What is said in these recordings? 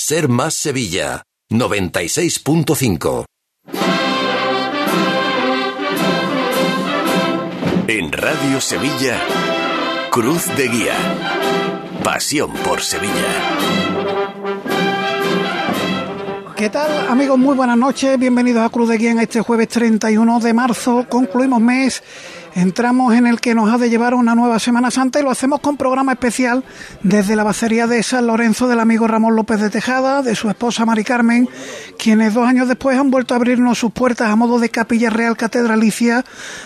Ser Más Sevilla, 96.5. En Radio Sevilla, Cruz de Guía. Pasión por Sevilla. ¿Qué tal amigos? Muy buenas noches, bienvenidos a Cruz de Guía en este jueves 31 de marzo. Concluimos mes entramos en el que nos ha de llevar una nueva Semana Santa y lo hacemos con programa especial desde la bacería de San Lorenzo del amigo Ramón López de Tejada, de su esposa Mari Carmen, quienes dos años después han vuelto a abrirnos sus puertas a modo de capilla real catedralicia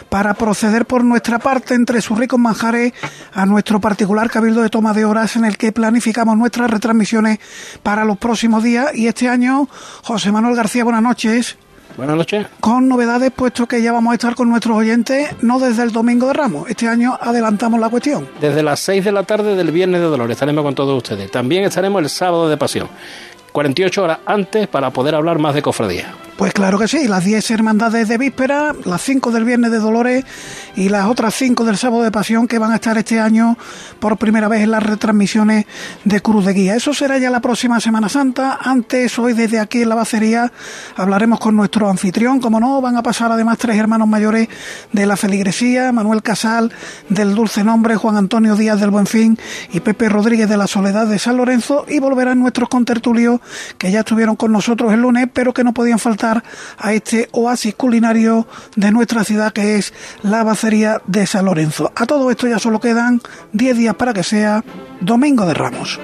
para proceder por nuestra parte entre sus ricos manjares a nuestro particular cabildo de toma de horas en el que planificamos nuestras retransmisiones para los próximos días y este año José Manuel García, buenas noches. Buenas noches. Con novedades, puesto que ya vamos a estar con nuestros oyentes, no desde el domingo de Ramos. Este año adelantamos la cuestión. Desde las 6 de la tarde del Viernes de Dolores estaremos con todos ustedes. También estaremos el sábado de Pasión. 48 horas antes para poder hablar más de cofradía. Pues claro que sí, las 10 hermandades de víspera, las 5 del Viernes de Dolores y las otras 5 del Sábado de Pasión que van a estar este año por primera vez en las retransmisiones de Cruz de Guía. Eso será ya la próxima Semana Santa. Antes, hoy desde aquí en la bacería, hablaremos con nuestro anfitrión. Como no, van a pasar además tres hermanos mayores de la feligresía, Manuel Casal del Dulce Nombre, Juan Antonio Díaz del Buenfín y Pepe Rodríguez de la Soledad de San Lorenzo y volverán nuestros contertulios que ya estuvieron con nosotros el lunes, pero que no podían faltar a este oasis culinario de nuestra ciudad que es la bacería de San Lorenzo. A todo esto ya solo quedan 10 días para que sea Domingo de Ramos.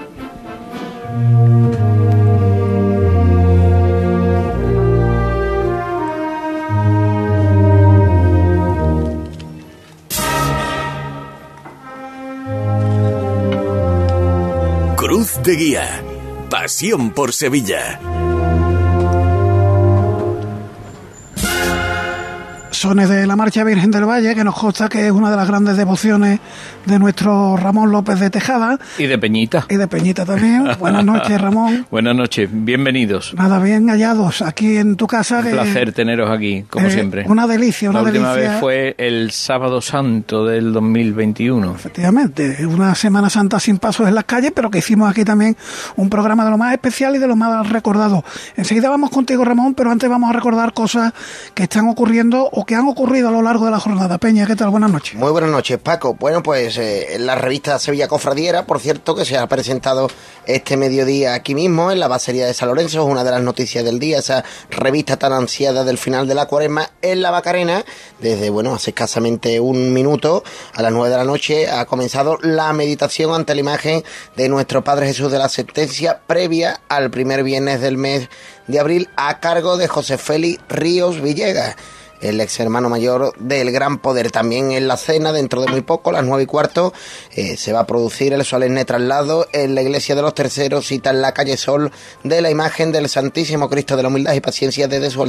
Cruz de Guía. Pasión por Sevilla. Sones de la Marcha Virgen del Valle, que nos consta que es una de las grandes devociones de nuestro Ramón López de Tejada. Y de Peñita. Y de Peñita también. Buenas noches, Ramón. Buenas noches, bienvenidos. Nada, bien hallados aquí en tu casa. Un placer teneros aquí, como eh, siempre. Una delicia, una La última delicia. vez fue el sábado santo del 2021. Efectivamente, una Semana Santa sin pasos en las calles, pero que hicimos aquí también un programa de lo más especial y de lo más recordado. Enseguida vamos contigo, Ramón, pero antes vamos a recordar cosas que están ocurriendo o que han ocurrido a lo largo de la jornada. Peña, ¿qué tal? Buenas noches. Muy buenas noches, Paco. Bueno, pues eh, en la revista Sevilla Cofradiera, por cierto, que se ha presentado este mediodía aquí mismo en la Basería de San Lorenzo, es una de las noticias del día, esa revista tan ansiada del final de la cuaresma en la Bacarena, desde, bueno, hace escasamente un minuto, a las nueve de la noche, ha comenzado la meditación ante la imagen de nuestro Padre Jesús de la Sentencia, previa al primer viernes del mes de abril, a cargo de José Félix Ríos Villegas el ex hermano mayor del Gran Poder. También en la cena, dentro de muy poco, las nueve y cuarto, eh, se va a producir el solemne traslado en la iglesia de los terceros, cita en la calle Sol, de la imagen del Santísimo Cristo de la Humildad y Paciencia desde su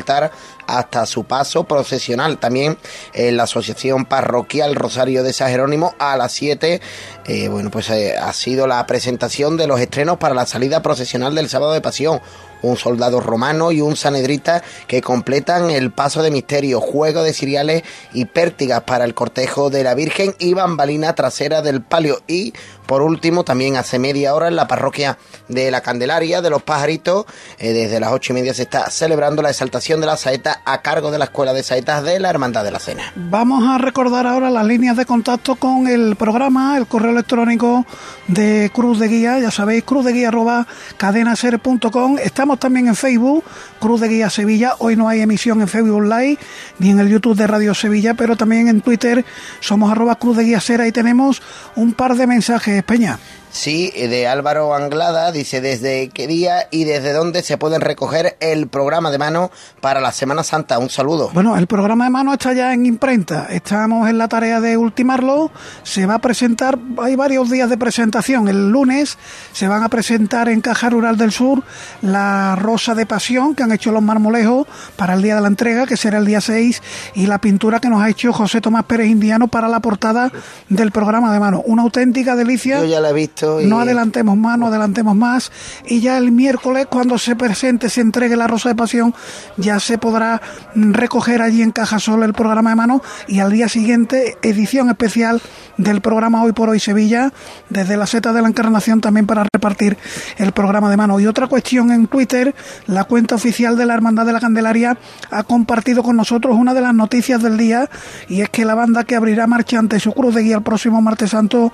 hasta su paso procesional. También en la Asociación Parroquial Rosario de San Jerónimo a las siete, eh, bueno, pues eh, ha sido la presentación de los estrenos para la salida procesional del sábado de Pasión un soldado romano y un sanedrita que completan el paso de misterio, juego de cereales y pértigas para el cortejo de la Virgen y bambalina trasera del palio. Y por último, también hace media hora en la parroquia de la Candelaria de los Pajaritos, eh, desde las ocho y media se está celebrando la exaltación de la saeta a cargo de la Escuela de Saetas de la Hermandad de la Cena. Vamos a recordar ahora las líneas de contacto con el programa, el correo electrónico de Cruz de Guía, ya sabéis, cruzdeguía arroba cadenaser.com. Estamos también en Facebook, Cruz de Guía Sevilla. Hoy no hay emisión en Facebook Live ni en el YouTube de Radio Sevilla, pero también en Twitter somos arroba Cruz de Guía Ser. Ahí tenemos un par de mensajes, Peña. Sí, de Álvaro Anglada, dice desde qué día y desde dónde se pueden recoger el programa de mano para la Semana Santa. Un saludo. Bueno, el programa de mano está ya en imprenta. Estamos en la tarea de ultimarlo. Se va a presentar, hay varios días de presentación. El lunes se van a presentar en Caja Rural del Sur la Rosa de Pasión que han hecho los marmolejos para el día de la entrega, que será el día 6, y la pintura que nos ha hecho José Tomás Pérez Indiano para la portada del programa de mano. Una auténtica delicia. Yo ya la he visto No adelantemos más, no adelantemos más. Y ya el miércoles, cuando se presente, se entregue la Rosa de Pasión, ya se podrá recoger allí en Cajasol el programa de mano. Y al día siguiente, edición especial del programa Hoy por Hoy Sevilla, desde la seta de la Encarnación también para repartir el programa de mano. Y otra cuestión en Twitter, la cuenta oficial de la Hermandad de la Candelaria ha compartido con nosotros una de las noticias del día y es que la banda que abrirá marcha ante su cruz de guía el próximo martes santo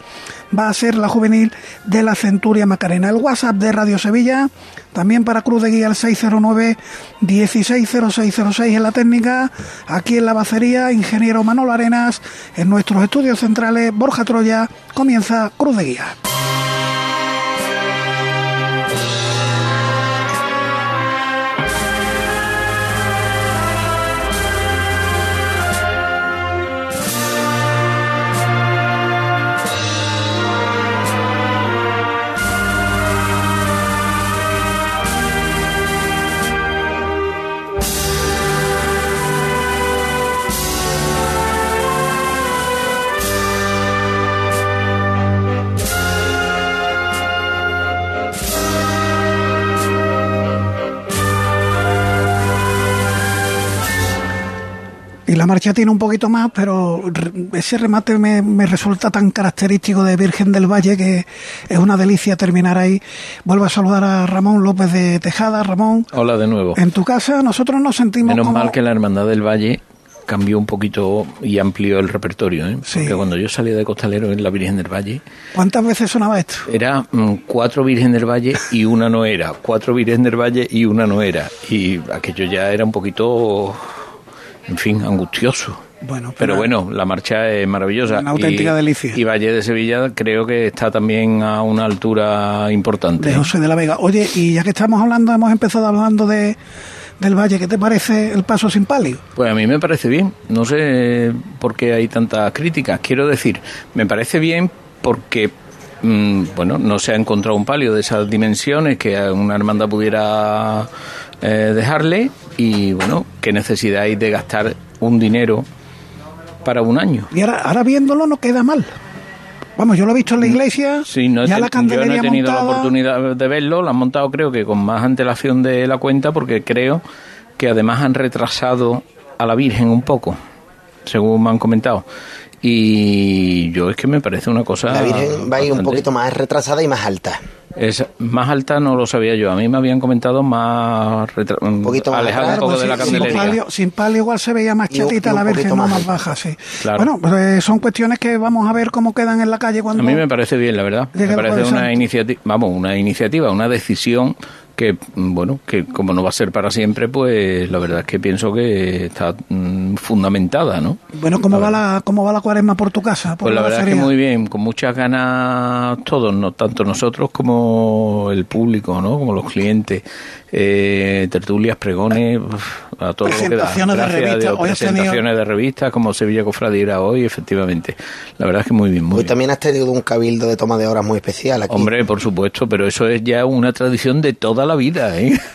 va a ser la juvenil de la Centuria Macarena. El WhatsApp de Radio Sevilla, también para cruz de guía el 609 160606 en la técnica, aquí en la bacería, ingeniero Manolo Arenas, en nuestros estudios centrales, Borja Troya, comienza cruz de guía. La marcha tiene un poquito más, pero ese remate me, me, resulta tan característico de Virgen del Valle que es una delicia terminar ahí. Vuelvo a saludar a Ramón López de Tejada. Ramón. Hola de nuevo. En tu casa nosotros nos sentimos Menos como... mal que la Hermandad del Valle cambió un poquito y amplió el repertorio, ¿eh? Sí. porque cuando yo salí de costalero en la Virgen del Valle ¿Cuántas veces sonaba esto? era mm, cuatro Virgen del Valle y una no era, cuatro Virgen del Valle y una no era, y aquello ya era un poquito, en fin, angustioso. Bueno, Pero bueno, la marcha es maravillosa. Una auténtica y, delicia. Y Valle de Sevilla creo que está también a una altura importante. De José de la Vega. Oye, y ya que estamos hablando, hemos empezado hablando de del Valle, ¿qué te parece el paso sin palio? Pues a mí me parece bien. No sé por qué hay tantas críticas. Quiero decir, me parece bien porque, mmm, bueno, no se ha encontrado un palio de esas dimensiones que una hermandad pudiera eh, dejarle y, bueno, qué necesidad hay de gastar un dinero para un año. Y ahora, ahora viéndolo no queda mal. Vamos, yo lo he visto en la iglesia, Sí, no he, ya la ten- yo no he tenido montada. la oportunidad de verlo, lo han montado creo que con más antelación de la cuenta porque creo que además han retrasado a la Virgen un poco, según me han comentado. Y yo es que me parece una cosa... La Virgen va a ir un poquito más retrasada y más alta. Es más alta no lo sabía yo, a mí me habían comentado más... retra- poquito más alejada atrás, un poco pues de la sí, sin candelería. palio, sin palio igual se veía más un- chatita un la Virgen, más más baja, sí. Claro. Bueno, pues son cuestiones que vamos a ver cómo quedan en la calle cuando... A mí me parece bien, la verdad. Me parece una iniciativa, vamos, una iniciativa, una decisión que, bueno, que como no va a ser para siempre, pues la verdad es que pienso que está mm, fundamentada, ¿no? Bueno, ¿cómo va, la, ¿cómo va la cuaresma por tu casa? Por Pues la verdad es que muy bien, con muchas ganas todos, no tanto nosotros como el público, ¿no? Como los clientes, eh, tertulias, pregones, a todo lo que da. Presentaciones de revistas. Hoy tenido- de revistas como Sevilla Cofradía hoy, efectivamente. La verdad es que muy bien, muy Hoy bien. también has tenido un cabildo de toma de horas muy especial aquí. Hombre, por supuesto, pero eso es ya una tradición de toda la vida, ¿eh?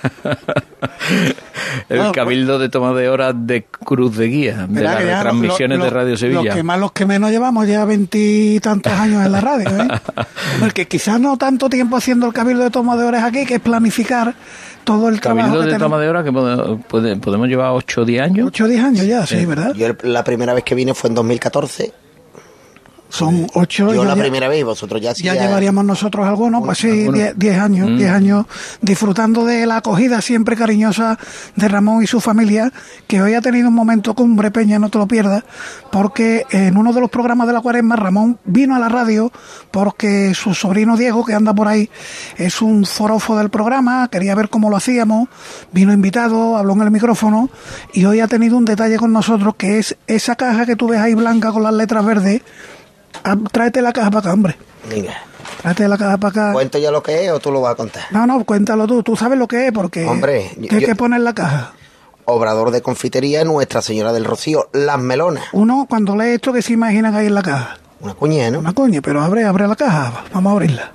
El Bueno, cabildo de toma de horas de Cruz de Guía, de las lo- lo- de Radio Sevilla. Los que más, los que menos llevamos ya veintitantos años en la radio, ¿eh? Porque quizás no tanto tiempo haciendo el cabildo de toma de horas aquí, que es planificar todo el trabajo Cabildo que de tenemos. toma de horas que pode- puede- podemos llevar 8 o 10 años. Ocho o diez años ya, sí, ¿verdad? Yo el- la primera vez que vine fue en 2014. Son ocho Yo la ya- primera vez vosotros ya sí. ya llevaríamos nosotros algunos, pues sí, algunos. 10 10 años, Mm. 10 años disfrutando de la acogida siempre cariñosa de Ramón y su familia, que hoy ha tenido un momento cumbre, Peña, no te lo pierdas, porque en uno de los programas de la cuaresma Ramón vino a la radio porque su sobrino Diego, que anda por ahí, es un forofo del programa, quería ver cómo lo hacíamos, vino invitado, habló en el micrófono y hoy ha tenido un detalle con nosotros que es esa caja que tú ves ahí blanca con las letras verdes. Ah, Tráete la caja para acá, hombre. Venga. Tráete la caja para acá. ¿Cuento ya lo que es o tú lo vas a contar? No, no, cuéntalo tú. Tú sabes lo que es porque... Hombre, ¿Qué hay yo- que poner en la caja? Obrador de confitería Nuestra Señora del Rocío, Las Melonas. Uno, cuando lee esto, que se imagina que hay en la caja? Una cuña, ¿no? Una coña, pero abre, abre la caja. Vamos a abrirla.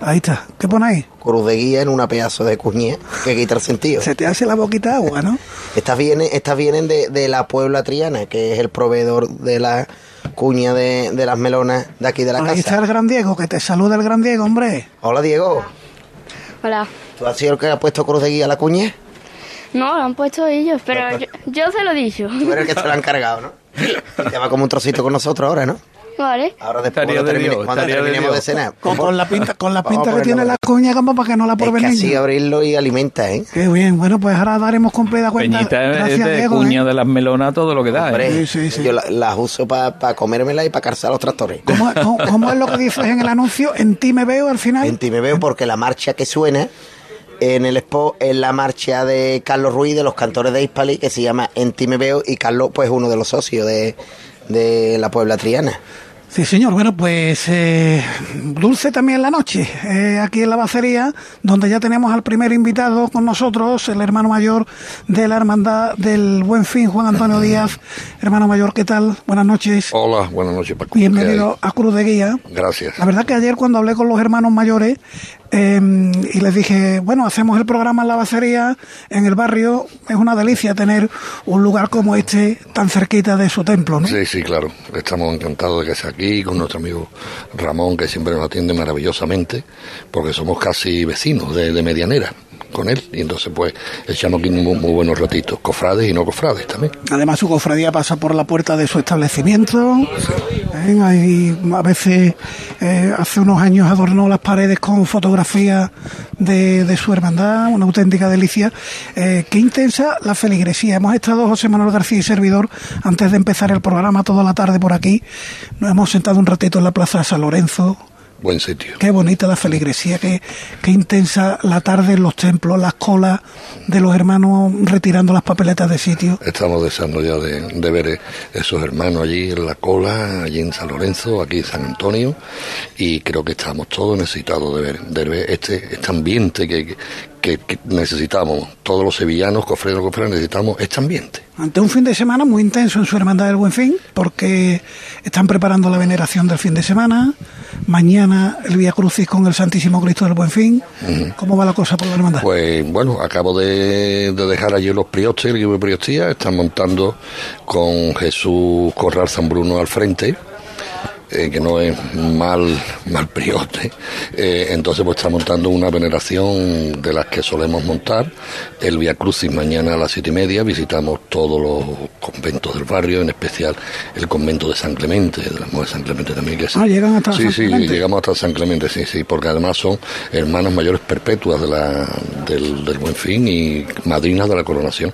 Ahí está. ¿Qué pone ahí? Cruz de guía en una pedazo de cuñé que quita el sentido. Se te hace la boquita agua, ¿no? Estas vienen, estas vienen de, de la Puebla Triana, que es el proveedor de la cuña de, de las melonas de aquí de la Ahí está casa. el gran Diego, que te saluda el gran Diego, hombre. Hola Diego, Hola. ¿tú has sido el que ha puesto cruz de guía a la cuña? No, lo han puesto ellos, pero yo, yo se lo he dicho. Tú eres el que te lo han cargado, ¿no? Y te va como un trocito con nosotros ahora, ¿no? Vale. Ahora después cuando, de termine- Dios, cuando de terminemos de, Dios. cenar. Con, con la pinta, con la pinta que tiene la cuña, como para que no la Es pruebe que así abrirlo y alimenta, ¿eh? Qué bien, bueno, pues ahora daremos completa cuenta. Peñita es Gracias, de Diego. cuña ¿eh? de las melonas todo lo que da. ¿eh? Sí, sí, sí. yo la- las uso para comérmela y para calzar los tractores. ¿Cómo, cómo- cómo es lo que dices en el anuncio? En ti me veo al final. En ti me veo porque la marcha que suena en el expo es la marcha de Carlos Ruiz de los cantores de Hispali que se llama En ti me veo y Carlos pues uno de los socios de, de la Puebla Triana. Sí, señor. Bueno, pues eh, dulce también la noche, eh, aquí en la bacería, donde ya tenemos al primer invitado con nosotros, el hermano mayor de la Hermandad del Buen Fin, Juan Antonio Díaz. Hermano mayor, ¿qué tal? Buenas noches. Hola, buenas noches, Paco. Bienvenido a Cruz de Guía. Gracias. La verdad que ayer cuando hablé con los hermanos mayores eh, y les dije, bueno, hacemos el programa en la bacería, en el barrio, es una delicia tener un lugar como este tan cerquita de su templo, ¿no? Sí, sí, claro. Estamos encantados de que sea aquí con nuestro amigo Ramón, que siempre nos atiende maravillosamente, porque somos casi vecinos de, de Medianera con él. Y entonces, pues, echamos aquí muy, muy buenos ratitos, cofrades y no cofrades también. Además, su cofradía pasa por la puerta de su establecimiento. ¿eh? Ahí, a veces, eh, hace unos años adornó las paredes con fotografías de, de su hermandad, una auténtica delicia. Eh, qué intensa la feligresía. Hemos estado José Manuel García y servidor antes de empezar el programa toda la tarde por aquí. Nos hemos sentado un ratito en la plaza de San Lorenzo. Buen sitio. Qué bonita la feligresía, qué, qué intensa la tarde en los templos, las colas de los hermanos retirando las papeletas de sitio. Estamos deseando ya de, de ver esos hermanos allí en la cola, allí en San Lorenzo, aquí en San Antonio, y creo que estamos todos necesitados de ver, de ver este, este ambiente que, que, que necesitamos. Todos los sevillanos, cofreros, cofrades, necesitamos este ambiente. Ante un fin de semana muy intenso en su Hermandad del Buen Fin, porque están preparando la veneración del fin de semana. Mañana el Vía Crucis con el Santísimo Cristo del Buen Fin. ¿Cómo va la cosa por la Hermandad? Pues bueno, acabo de, de dejar allí los priostes, el equipo de priostía, están montando con Jesús Corral San Bruno al frente. Eh, que no es mal, mal prioste. Eh, entonces, pues está montando una veneración de las que solemos montar. El Via Crucis mañana a las siete y media. Visitamos todos los conventos del barrio, en especial el convento de San Clemente, de la mujer de San Clemente también. Que es- Ah, llegan hasta Sí, San sí, Clemente. llegamos hasta San Clemente, sí, sí, porque además son hermanas mayores perpetuas de la, del, del Buen Fin y madrinas de la coronación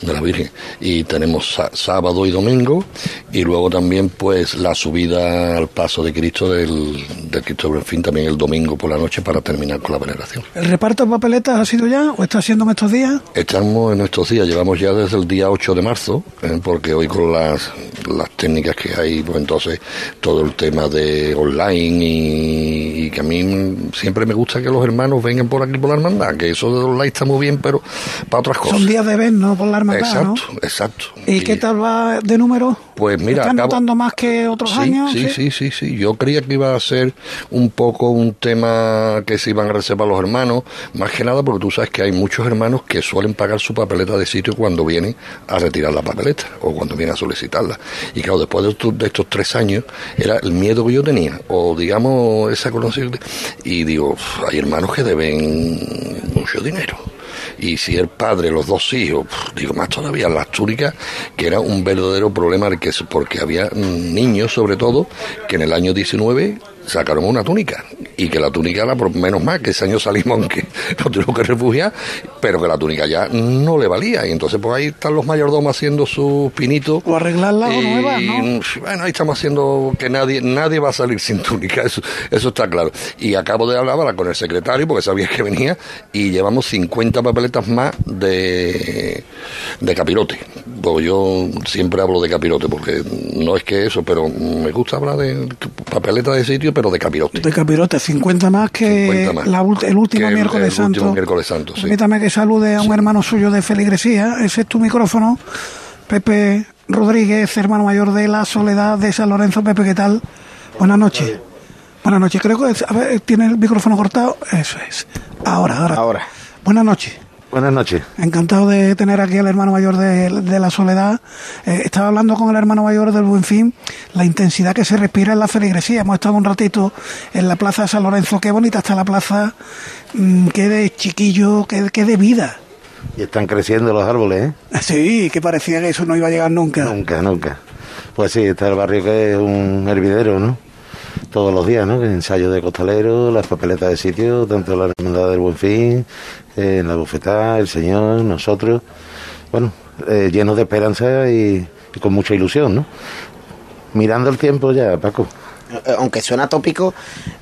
de la Virgen. Y tenemos sá- sábado y domingo, y luego también pues la subida al paso de Cristo del, del Cristo del Fin también el domingo por la noche para terminar con la veneración. ¿El reparto de papeletas ha sido ya o está haciendo en estos días? Estamos en estos días, llevamos ya desde el día 8 de marzo, ¿eh? porque hoy con las, las técnicas que hay, pues entonces todo el tema de online y, y que a mí siempre me gusta que los hermanos vengan por aquí por la hermandad, que eso de online está muy bien, pero para otras cosas. Son días de ver, ¿no? Por la hermandad, Exacto, ¿no? exacto. ¿Y qué tal va de número? Pues mira, ¿Están acabo- notando más que otros sí, años? Sí, sí, sí, sí. Yo creía que iba a ser un poco un tema que se iban a reservar los hermanos, más que nada porque tú sabes que hay muchos hermanos que suelen pagar su papeleta de sitio cuando vienen a retirar la papeleta o cuando vienen a solicitarla. Y claro, después de estos, de estos tres años, era el miedo que yo tenía, o digamos, esa conocida. Y digo, "Uf, hay hermanos que deben mucho dinero y si el padre, los dos hijos, digo más todavía, las túnicas, que era un verdadero problema, porque había mm, niños sobre todo, que en el año 19 sacaron una túnica, y que la túnica era por menos más, que ese año salimos aunque nos tuvimos que refugiar, pero que la túnica ya no le valía, y entonces pues ahí están los mayordomos haciendo sus pinitos. O arreglarla o y, nueva, ¿no? Bueno, ahí estamos haciendo que nadie nadie va a salir sin túnica, eso, eso está claro. Y acabo de hablar ahora con el secretario, porque sabía que venía, y llevamos 50 papeletas más de, de capirote. Pues yo siempre hablo de capirote, porque no es que eso, pero me gusta hablar de papeletas de sitio, pero de capirote. De capirote, 50 más que 50 más. la ult- el último Que el- miércoles el santo. último miércoles santo, sí. Permítame que salude a un hermano suyo de feligresía. Ese es tu micrófono. Pepe Rodríguez, hermano mayor de la Soledad de San Lorenzo. Pepe, ¿qué tal? Buenas noches. Buenas noches. Creo que es- a ver, tiene el micrófono cortado. Eso es. Ahora, ahora. Ahora. Buenas noches. Buenas noches. Encantado de tener aquí al hermano mayor de, de la Soledad. Eh, estaba hablando con el hermano mayor del Buen Fin, la intensidad que se respira en la feligresía. Hemos estado un ratito en la plaza de San Lorenzo. Qué bonita está la plaza, mm, qué de chiquillo, qué, qué de vida. Y están creciendo los árboles, ¿eh? Sí, que parecía que eso no iba a llegar nunca. Nunca, nunca. Pues sí, está el barrio que es un hervidero, ¿no? Todos los días, ¿no? Ensayos de costaleros, las papeletas de sitio, tanto la Hermandad del Buen Fin, eh, la bufetada, el Señor, nosotros. Bueno, eh, llenos de esperanza y, y con mucha ilusión, ¿no? Mirando el tiempo ya, Paco. Eh, aunque suena tópico,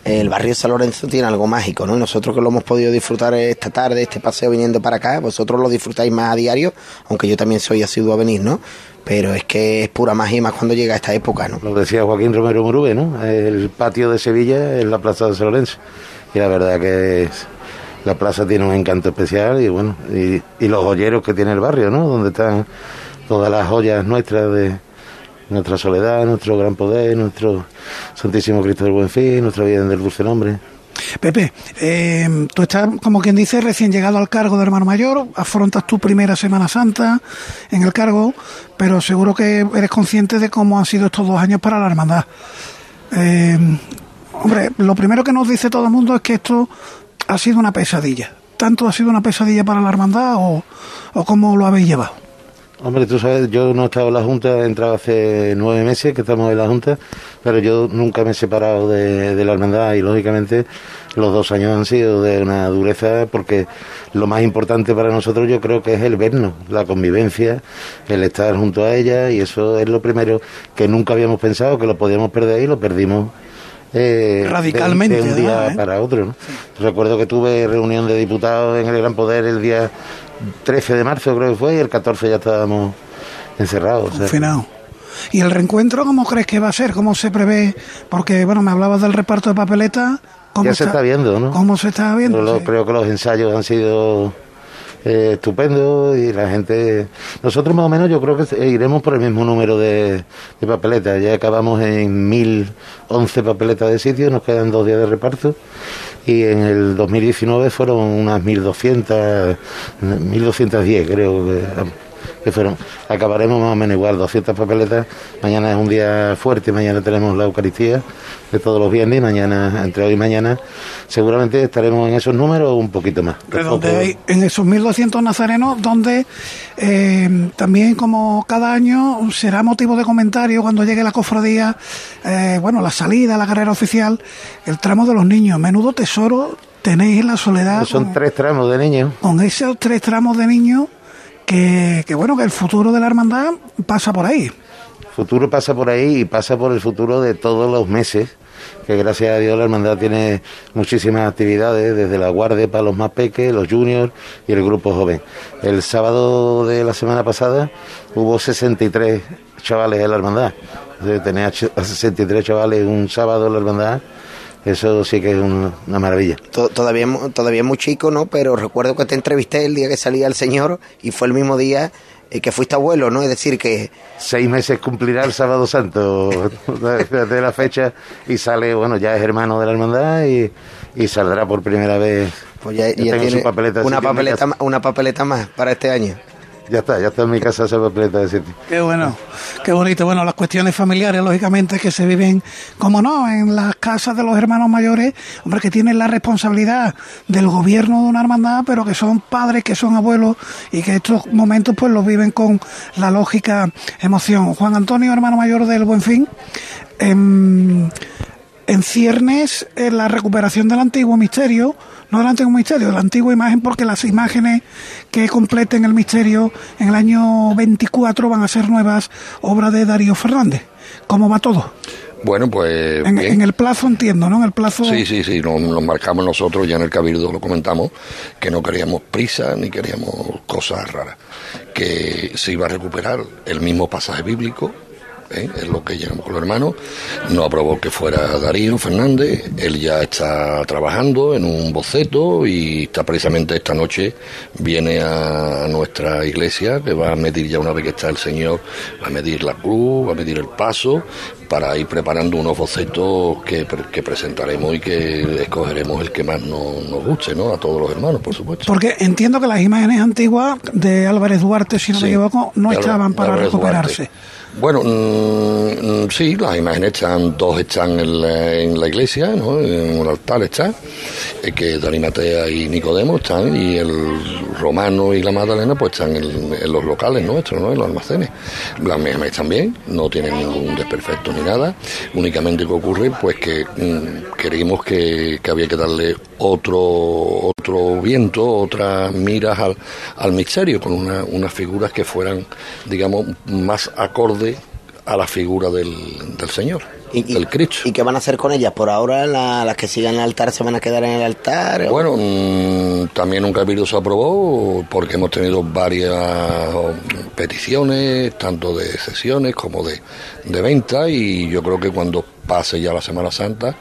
el barrio San Lorenzo tiene algo mágico, ¿no? Nosotros que lo hemos podido disfrutar esta tarde, este paseo viniendo para acá, vosotros lo disfrutáis más a diario, aunque yo también soy asiduo a venir, ¿no? Pero es que es pura magia más cuando llega esta época, ¿no? Lo decía Joaquín Romero Murube, ¿no? El patio de Sevilla es la plaza de San Lorenzo. Y la verdad que la plaza tiene un encanto especial y bueno, y, y los joyeros que tiene el barrio, ¿no? Donde están todas las joyas nuestras de nuestra soledad, nuestro gran poder, nuestro Santísimo Cristo del Buen Fin, nuestra Virgen del Dulce Nombre. Pepe, eh, tú estás, como quien dice, recién llegado al cargo de hermano mayor, afrontas tu primera Semana Santa en el cargo, pero seguro que eres consciente de cómo han sido estos dos años para la hermandad. Eh, hombre, lo primero que nos dice todo el mundo es que esto ha sido una pesadilla. ¿Tanto ha sido una pesadilla para la hermandad o, o cómo lo habéis llevado? Hombre, tú sabes, yo no he estado en la Junta, he entrado hace nueve meses que estamos en la Junta, pero yo nunca me he separado de, de la hermandad y lógicamente los dos años han sido de una dureza porque lo más importante para nosotros yo creo que es el vernos, la convivencia, el estar junto a ella y eso es lo primero que nunca habíamos pensado que lo podíamos perder y lo perdimos. eh, Radicalmente, de, un día ¿eh? para otro. ¿no? Recuerdo que tuve reunión de diputados en el Gran Poder el día 13 de marzo, creo que fue, y el 14 ya estábamos encerrados. o sea, Confinado. ¿Y el reencuentro cómo crees que va a ser? ¿Cómo se prevé? Porque, bueno, me hablabas del reparto de papeletas. ¿Cómo ya se está viendo, ¿no? ¿Cómo se está viendo? Pero lo- Sí. Creo que los ensayos han sido eh, estupendos y la gente... Nosotros más o menos yo creo que iremos por el mismo número de, de papeletas. Ya acabamos en 1011 papeletas de sitio, nos quedan dos días de reparto y en el 2019 fueron unas 1200, 1210 creo que, que fueron. Acabaremos más o menos igual, 200 papeletas. Mañana es un día fuerte, mañana tenemos la Eucaristía de todos los viernes, mañana, entre hoy y mañana, seguramente estaremos en esos números un poquito más. Donde hay- en esos 1.200 nazarenos, donde eh, también como cada año será motivo de comentario cuando llegue la cofradía, eh, bueno, la salida, la carrera oficial, el tramo de los niños. Menudo tesoro tenéis en la soledad Son con, tres tramos de niños. con esos tres tramos de niños que, bueno, que el futuro de la hermandad pasa por ahí. futuro pasa por ahí y pasa por el futuro de todos los meses, que gracias a Dios la hermandad tiene muchísimas actividades, desde la guardia para los más peques, los juniors y el grupo joven. El sábado de la semana pasada hubo 63 chavales en la hermandad. O sea, Tener a ch- a 63 chavales un sábado en la hermandad, eso sí que es un- una maravilla. To- Todavía, todavía es muy chico, ¿no? Pero recuerdo que te entrevisté el día que salía el señor y fue el mismo día eh, que fuiste abuelo, ¿no? Es decir, que seis meses cumplirá el sábado santo de la fecha y sale, bueno, ya es hermano de la hermandad y, y saldrá por primera vez. pues ya, ya tiene su papeleta una, papeleta, una papeleta más para este año. Ya está, ya está en mi casa esa papeleta de sitio. Qué bueno, qué bonito. Bueno, las cuestiones familiares, lógicamente, que se viven, como no, en las casas de los hermanos mayores, hombre, que tienen la responsabilidad del gobierno de una hermandad, pero que son padres, que son abuelos y que estos momentos pues los viven con la lógica emoción. Juan Antonio, hermano mayor del Buen Fin, en, en ciernes en la recuperación del antiguo misterio, no del antiguo misterio, de la antigua imagen, porque las imágenes que completen el misterio en el año 24 van a ser nuevas obras de Darío Fernández. ¿Cómo va todo? Bueno, pues en el plazo entiendo, ¿no? En el plazo... Sí, sí, sí, nos, nos marcamos nosotros, ya en el Cabildo lo comentamos, que no queríamos prisa ni queríamos cosas raras, que se iba a recuperar el mismo pasaje bíblico, ¿eh? es lo que llegamos con los hermanos, no aprobó que fuera Darío Fernández, él ya está trabajando en un boceto y está precisamente esta noche, viene a nuestra iglesia, que va a medir ya una vez que está el Señor, va a medir la cruz, va a medir el paso, para ir preparando unos bocetos que, que presentaremos y que escogeremos el que más nos, nos guste, ¿no? A todos los hermanos, por supuesto. Porque entiendo que las imágenes antiguas de Álvarez Duarte, si no me equivoco, no estaban para Álvarez recuperarse. Duarte. Bueno, mm, mm, sí, las imágenes están, dos están en la, en la iglesia, ¿no? En el altar está, eh, que Dani Matea y Nicodemo están, y el Romano y la Magdalena pues están en, en los locales nuestros, ¿no? En los almacenes. Las imágenes también, no tienen ningún desperfecto ni nada, únicamente que ocurre pues que mm, creímos que, había que darle otro otro viento, otras miras al, al misterio, con una- unas figuras que fueran, digamos, más acorde a la figura del, del Señor, ¿Y, del Cristo. ¿Y qué van a hacer con ellas? Por ahora la- las que sigan en el altar se van a quedar en el altar. Bueno, mm, también un cabildo se aprobó porque hemos tenido varias oh, peticiones, tanto de sesiones como de, de venta, y yo creo que cuando pase ya la Semana Santa,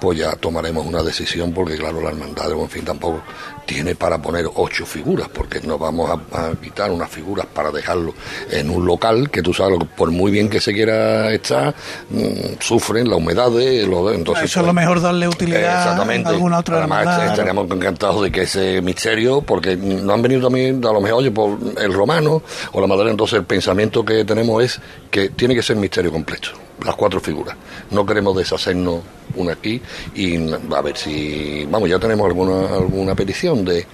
pues ya tomaremos una decisión, porque claro, la hermandad de Bonfín tampoco tiene para poner ocho figuras, porque no vamos a, a quitar unas figuras para dejarlo en un local que tú sabes, por muy bien que se quiera estar, mm, sufren la humedad, lo, entonces Eso es lo pues, mejor darle utilidad Exactamente. a alguna otra Además, hermandad. estaríamos encantados de que ese misterio, porque no han venido también, a lo mejor, oye, por el romano o la madera, entonces el pensamiento que tenemos es que tiene que ser misterio completo, las cuatro figuras. No queremos deshacernos una aquí y a ver si, vamos, ya tenemos alguna alguna petición de,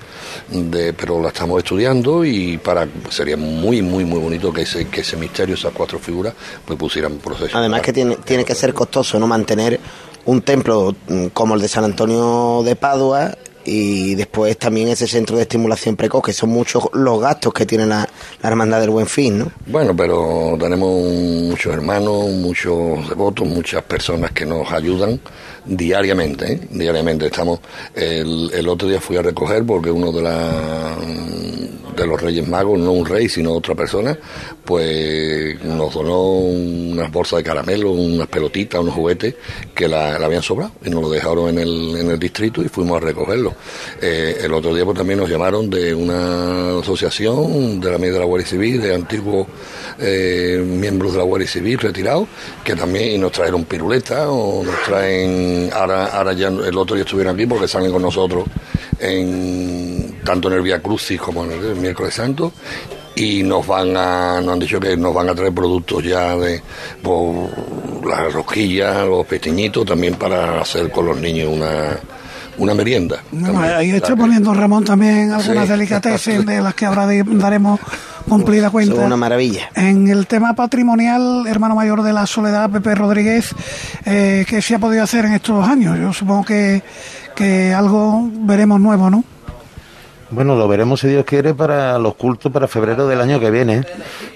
de pero la estamos estudiando y para sería muy, muy, muy bonito que ese, que ese misterio, esas cuatro figuras, pues pusieran proceso. Además que tiene, tiene que ser costoso no mantener un templo mm, como el de San Antonio de Padua y después también ese centro de estimulación precoz, que son muchos los gastos que tiene la, la Hermandad del Buen Fin, ¿no? Bueno, pero tenemos muchos hermanos, muchos devotos, muchas personas que nos ayudan diariamente, ¿eh? diariamente. Estamos, el, el otro día fui a recoger porque uno de la de los Reyes Magos, no un rey, sino otra persona, pues nos donó unas bolsas de caramelo, unas pelotitas, unos juguetes que la, la habían sobrado y nos lo dejaron en el, en el distrito y fuimos a recogerlo. Eh, el otro día pues también nos llamaron de una asociación de la media de la Guardia Civil, de antiguos eh, miembros de la Guardia Civil retirados, que también nos trajeron piruletas o nos traen, ahora, ahora ya el otro día estuvieron aquí porque salen con nosotros en, tanto en el Via Crucis como en el miércoles santo y nos van a nos han dicho que nos van a traer productos ya de pues, las rosquillas los pequeñitos también para hacer con los niños una una merienda también. ahí está poniendo Ramón también algunas Sí. delicatessen de las que ahora di- cumplida cuenta. Son una maravilla. En el tema patrimonial, hermano mayor de la Soledad, Pepe Rodríguez, eh, ¿qué se ha podido hacer en estos años? Yo supongo que, que algo veremos nuevo, ¿no? Bueno, lo veremos si Dios quiere para los cultos para febrero del año que viene,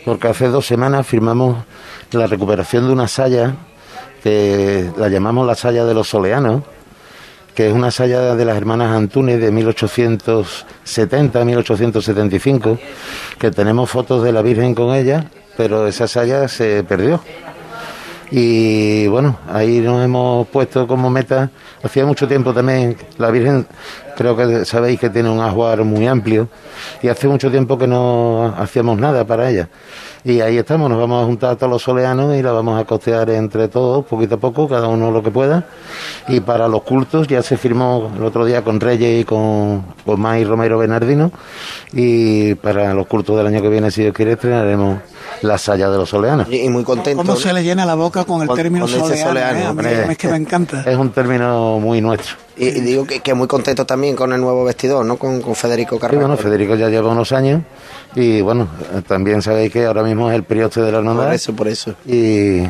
porque hace dos semanas firmamos la recuperación de una saya que la llamamos la saya de los soleanos, que es una saya de las hermanas Antunes de 1870-1875, que tenemos fotos de la Virgen con ella, pero esa saya se perdió. Y bueno, ahí nos hemos puesto como meta, hacía mucho tiempo también, la Virgen creo que sabéis que tiene un ajuar muy amplio y hace mucho tiempo que no hacíamos nada para ella. Y ahí estamos, nos vamos a juntar todos los soleanos y la vamos a costear entre todos, poquito a poco, cada uno lo que pueda. Y para los cultos ya se firmó el otro día con Reyes y con, con May Romero Bernardino. Y para los cultos del año que viene, si Dios quiere, estrenaremos la saya de los soleanos. Y, muy contento. ¿Cómo se le llena la boca con el Con- término con soleano? soleano, eh? A mí es que me encanta. Es un término muy nuestro. Y, y digo que, que muy contento también con el nuevo vestidor, ¿no? Con, con Federico Sí, Carrasco. bueno, Federico ya lleva unos años y bueno, también sabéis que ahora mismo es el prioste de la Por hermandad eso, por eso. y,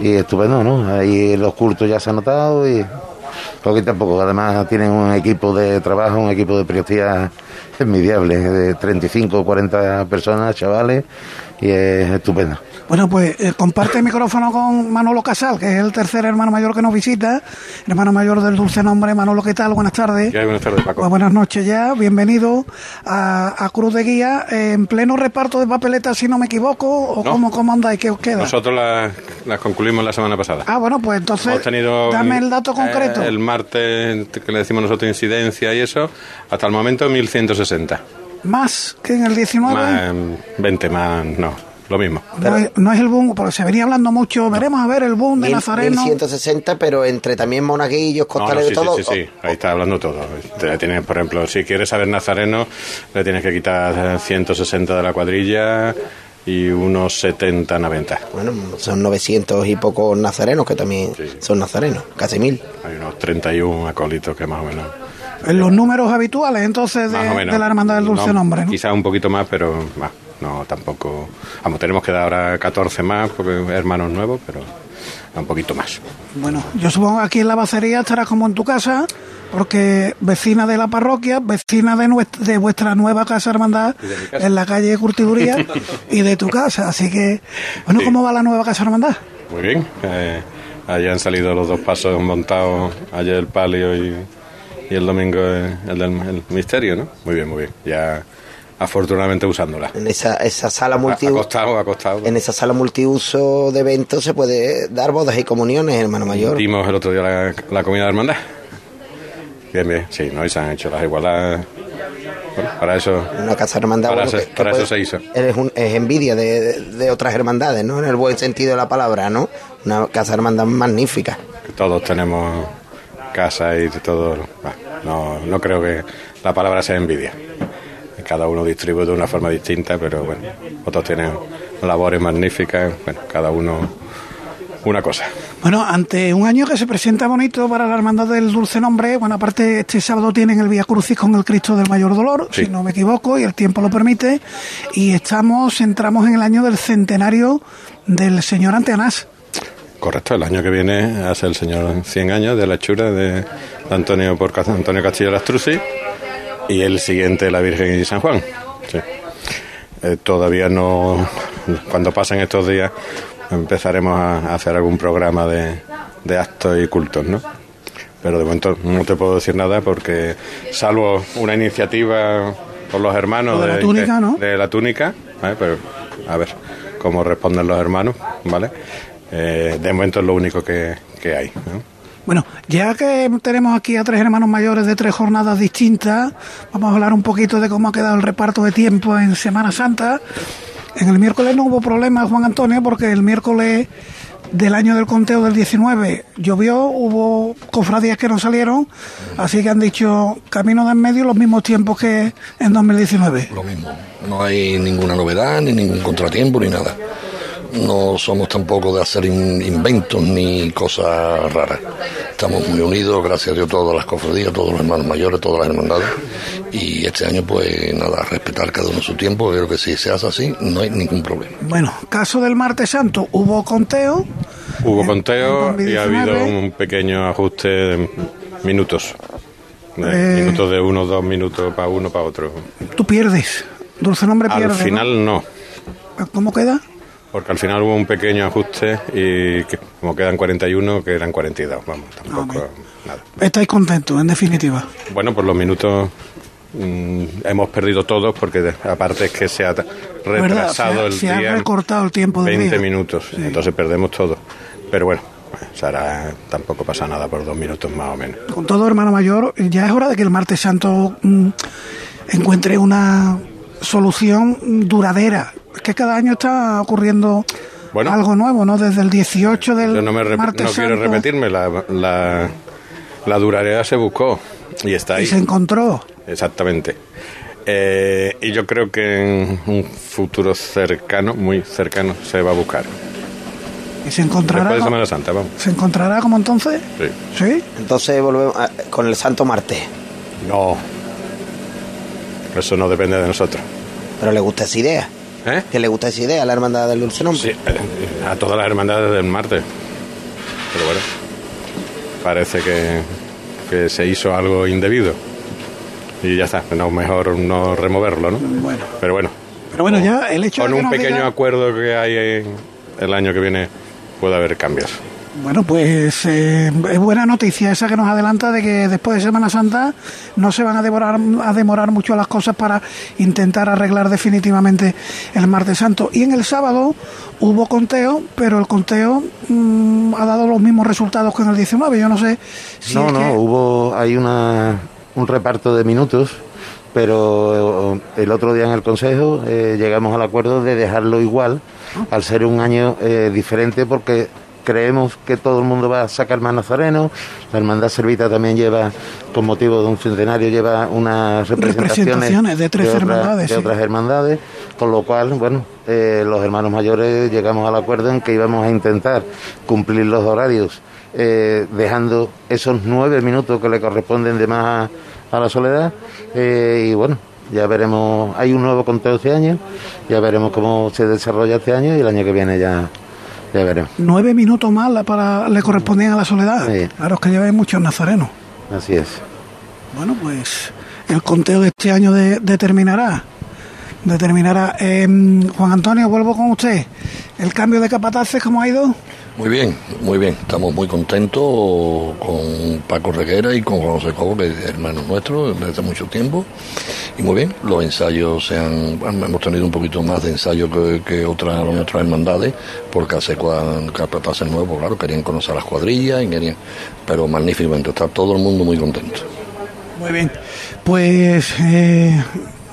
y estupendo, ¿no? Ahí los cultos ya se han notado y poquito a poco. Además tienen un equipo de trabajo, un equipo de priostía envidiable, de 35 o 40 personas, chavales, y es estupendo. Bueno, pues eh, comparte el micrófono con Manolo Casal, que es el tercer hermano mayor que nos visita, hermano mayor del dulce nombre. Manolo, ¿qué tal? Buenas tardes. ¿Qué hay? Buenas tardes, Paco. Pues buenas noches ya, bienvenido a, a Cruz de Guía, eh, en pleno reparto de papeletas, si no me equivoco, o No. cómo, cómo andáis, ¿qué os queda? Nosotros las concluimos la semana pasada. Ah, bueno, pues entonces, Hemos tenido dame el dato concreto. eh, el martes, que le decimos nosotros incidencia y eso, hasta el momento 1160. Más que en el 19. Más, em, 20 más, no. Lo mismo. No, es, no es el boom, porque se venía hablando mucho, veremos a ver el boom de Mil- Nazareno. 1160, pero entre también monaguillos, No, no, costaleros sí, y todo. sí, sí, sí, ahí está hablando todo. Tienes, por ejemplo, si quieres saber nazareno, le tienes que quitar eh, 160 de la cuadrilla y unos 70 90. Bueno, son 900 y pocos nazarenos que también Sí, sí. son nazarenos, casi mil. Hay unos 31 acólitos que más o menos... En los números habituales, entonces, de, de la Hermandad del Dulce No, Nombre, ¿no? Quizá un poquito más, pero más, no tampoco. Vamos, tenemos que dar ahora 14 más, porque hermanos nuevos, pero un poquito más. Bueno, yo supongo que aquí en la bacería estará como en tu casa, porque vecina de la parroquia, vecina de, nuestra, de vuestra nueva casa hermandad en la calle Curtiduría y de tu casa. Así que, bueno, Sí. ¿cómo va la nueva casa hermandad? Muy bien. Eh, allá han salido los dos pasos montados, ayer el palio y, y el domingo eh, el del el misterio, ¿no? Muy bien, muy bien. Ya afortunadamente usándola. En esa, esa sala multiuso, en esa sala multiuso de eventos se puede dar bodas y comuniones, hermano mayor. Dimos el otro día la, la comida de hermandad. Bien, bien. Sí, ¿no? Y se han hecho las igualadas. Bueno, para eso... Una casa hermandad Para bueno, eso- para eso se hizo. Es, un- es envidia de, de- otras hermandades, ¿no? En el buen sentido de la palabra, ¿no? Una casa hermandad magnífica. que todos tenemos casa y todo. No, no creo que la palabra sea envidia. Cada uno distribuye de una forma distinta, pero bueno, otros tienen labores magníficas, bueno, cada uno una cosa. Bueno, ante un año que se presenta bonito para la Hermandad del Dulce Nombre, bueno, aparte este sábado tienen el Vía Crucis con el Cristo del Mayor Dolor, Sí. si no me equivoco, y el tiempo lo permite, y estamos, entramos en el año del centenario del señor Anteanás. Correcto, el año que viene hace el señor 100 años de la hechura de Antonio por Antonio Castillo Lastrucci y el siguiente la Virgen y San Juan. Sí. Eh, todavía no, cuando pasen estos días empezaremos a hacer algún programa de, de actos y cultos, ¿no? Pero de momento no te puedo decir nada porque salvo una iniciativa por los hermanos de la túnica, ¿no? de la túnica, a ver cómo responden los hermanos, ¿vale? Eh, de momento es lo único que, que hay. ¿no? Bueno, ya que tenemos aquí a tres hermanos mayores de tres jornadas distintas, vamos a hablar un poquito de cómo ha quedado el reparto de tiempo en Semana Santa. En el miércoles no hubo problema, Juan Antonio, porque el miércoles del año del conteo del 19 llovió, hubo cofradías que no salieron, así que han dicho camino de en medio los mismos tiempos que en 2019. Lo mismo. No hay ninguna novedad, ni ningún contratiempo, ni nada. No somos tampoco de hacer in- inventos ni cosas raras. Estamos muy unidos, gracias a Dios, todas las cofradías, todos los hermanos mayores, todas las hermandades. Y este año, pues nada, respetar cada uno su tiempo. Creo que si se hace así, no hay ningún problema. Bueno, caso del martes santo, hubo conteo, Hubo En- conteo en y ha 2019. habido un pequeño ajuste de minutos. De Eh. Minutos de uno, dos minutos para uno, para otro. tú pierdes, Dulce Nombre Al pierde. ¿no? final no, ¿Cómo queda? Porque al final hubo un pequeño ajuste y que, como quedan 41, que eran 42. Vamos, tampoco nada. Estáis contentos, en definitiva. Bueno, por los minutos mm, hemos perdido todos porque de- aparte es que se ha retrasado Se ha- el se ha día recortado el tiempo del 20 día. minutos, entonces perdemos todo. Pero bueno, Sara, tampoco pasa nada por dos minutos más o menos. Con todo, hermano mayor, ya es hora de que el martes santo mm, encuentre una solución duradera. Es que cada año está ocurriendo Bueno. algo nuevo, ¿no? Desde el 18 del Yo no, me martes no quiero santo repetirme, la, la, la duradera se buscó y está y ahí. se encontró. Exactamente. Eh, y yo creo que en un futuro cercano, muy cercano, se va a buscar. Y se encontrará. Después de Semana Santa, vamos. ¿Se encontrará como entonces? Sí. ¿Sí? Entonces volvemos a- con el Santo Martes. No. Eso no depende de nosotros. Pero le gusta esa idea. ¿Eh? Que le gusta esa idea a la hermandad del Dulce Nombre. Sí, eh, a todas las hermandades del martes. Pero bueno, parece que, que se hizo algo indebido. Y ya está, no, mejor no removerlo, ¿no? Pero bueno, Pero bueno, ya el hecho con de que un pequeño diga- acuerdo que hay en- el año que viene puede haber cambios. Bueno, pues eh, es buena noticia esa que nos adelanta de que después de Semana Santa no se van a demorar, a demorar mucho las cosas para intentar arreglar definitivamente el martes santo. Y en el sábado hubo conteo, pero el conteo mm, ha dado los mismos resultados que en el 19. Yo no sé si no, es no, que- hubo, hay una, un reparto de minutos pero el otro día en el Consejo eh, llegamos al acuerdo de dejarlo igual, al ser un año eh, diferente, porque creemos que todo el mundo va a sacar más nazarenos. La Hermandad Servita también lleva, con motivo de un centenario, lleva unas representaciones, de tres otras- hermandades, de sí. otras hermandades, con lo cual, bueno, eh, los hermanos mayores llegamos al acuerdo en que íbamos a intentar cumplir los horarios, eh, dejando esos nueve minutos que le corresponden de más a, a la soledad, eh, y bueno. Ya veremos, hay un nuevo conteo este año, ya veremos cómo se desarrolla este año y el año que viene ya, ya veremos. Nueve minutos más para, le correspondían a la soledad. Sí. Claro, es que lleváis muchos nazarenos. Así es. Bueno, pues el conteo de este año de- determinará. Determinará. Eh, Juan Antonio, vuelvo con usted. ¿El cambio de capataces cómo ha ido? Muy bien, muy bien. Estamos muy contentos con Paco Reguera y con José Cobo, que es hermano nuestro desde hace mucho tiempo. Y muy bien, los ensayos se han. hemos tenido un poquito más de ensayo que, otras, otras hermandades, porque hace cua- capataces nuevos, claro, querían conocer las cuadrillas y querían. Pero magníficamente, está todo el mundo muy contento. Muy bien. Pues eh,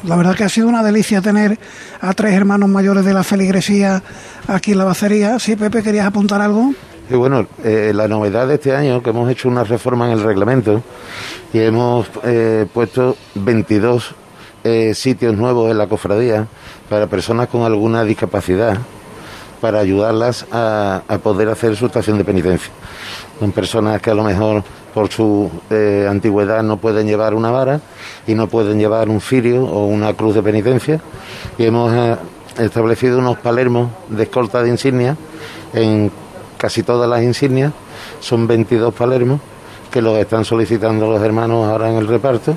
la verdad que ha sido una delicia tener a tres hermanos mayores de la feligresía aquí en la bacería. Sí, Pepe, ¿querías apuntar algo? Bueno, eh, la novedad de este año, que hemos hecho una reforma en el reglamento y hemos eh, puesto 22 eh, sitios nuevos en la cofradía para personas con alguna discapacidad, para ayudarlas a, a poder hacer su estación de penitencia. Son personas que a lo mejor por su eh, antigüedad no pueden llevar una vara y no pueden llevar un cirio o una cruz de penitencia y hemos eh, establecido unos palermos de escolta de insignia en casi todas las insignias, son 22 palermos que los están solicitando los hermanos ahora en el reparto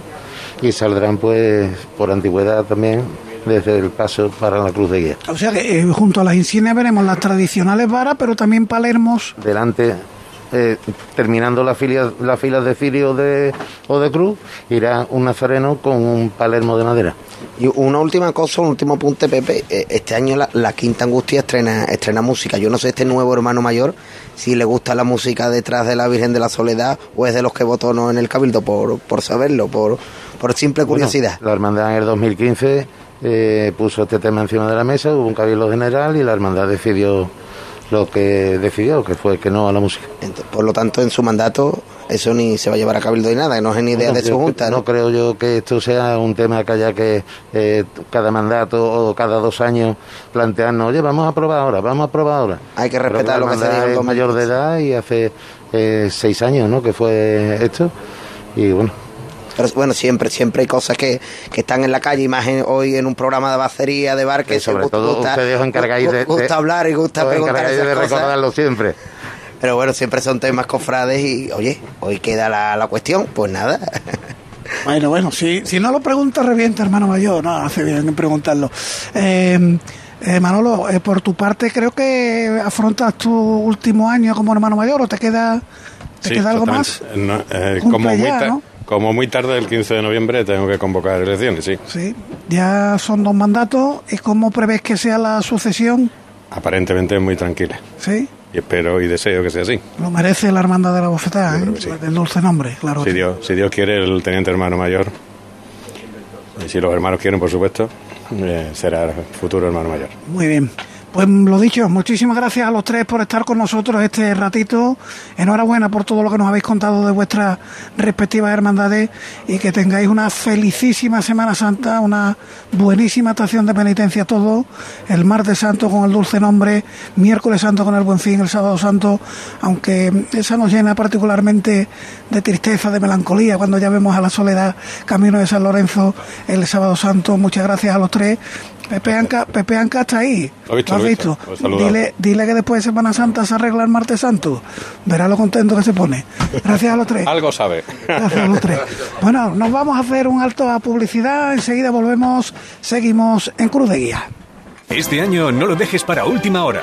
y saldrán pues por antigüedad también desde el paso para la cruz de guía. O sea que eh, junto a las insignias veremos las tradicionales varas, pero también palermos. Delante, eh, terminando la fila, las filas de cirio de, o de cruz, irá un nazareno con un palermo de madera. Y una última cosa, un último apunte, Pepe. Eh, Este año la, la Quinta Angustia estrena, estrena música. Yo no sé este nuevo hermano mayor si le gusta la música detrás de la Virgen de la Soledad o es de los que votó no en el Cabildo, por, por saberlo, por, por simple curiosidad. Bueno, la hermandad en el 2015 eh, puso este tema encima de la mesa, hubo un cabildo general y la hermandad decidió lo que decidió, que fue que no a la música. Por lo tanto, en su mandato eso ni se va a llevar a Cabildo ni nada, que no es ni idea de su junta. No ¿no? creo yo que esto sea un tema que haya que eh, cada mandato o cada dos años plantearnos, oye, vamos a aprobar ahora, vamos a aprobar ahora. Hay que respetar lo que se 2015. mayor de edad y hace eh, seis años, ¿no? Que fue esto. Y bueno, Pero bueno, siempre, siempre hay cosas que, que están en la calle, y más en- hoy en un programa de bacería, de bar, que sobre gusta- todo gusta- ustedes os encargáis de, gusta de- hablar y gusta preguntar esas de cosas. recordarlo siempre. Pero bueno, siempre son temas cofrades y, oye, hoy queda la, la cuestión, pues nada. Bueno, bueno, si, si no lo pregunta, revienta, hermano mayor. No, hace bien en preguntarlo. Eh, eh, Manolo, eh, por tu parte, creo que afrontas tu último año como hermano mayor o te queda, te Sí, queda algo más. No, eh, como. Como muy tarde el 15 de noviembre tengo que convocar elecciones, sí. Sí, ya son dos mandatos. ¿Y cómo prevés que sea la sucesión? Aparentemente muy tranquila. Sí, Y espero y deseo que sea así. lo merece la hermandad de la bofetada, ¿eh? sí. del dulce nombre, claro. Dios, si Dios quiere, el teniente hermano mayor, y si los hermanos quieren, por supuesto, eh, será el futuro hermano mayor. Muy bien. Pues lo dicho, muchísimas gracias a los tres por estar con nosotros este ratito. Enhorabuena por todo lo que nos habéis contado de vuestras respectivas hermandades y que tengáis una felicísima Semana Santa, una buenísima estación de penitencia todo, el martes santo con el dulce nombre, miércoles santo con el buen fin, el sábado santo, aunque esa nos llena particularmente de tristeza, de melancolía cuando ya vemos a la soledad camino de San Lorenzo el sábado santo. Muchas gracias a los tres. Pepe Anca, Pepe Anca está ahí. Lo visto, has lo he visto. Lo. Dile, dile que después de Semana Santa se arregla el martes santo. Verá lo contento que se pone. Gracias a los tres. Algo sabe. Gracias a los tres. Bueno, nos vamos a hacer un alto a publicidad. Enseguida volvemos. Seguimos en Cruz de Guía. Este año no lo dejes para última hora.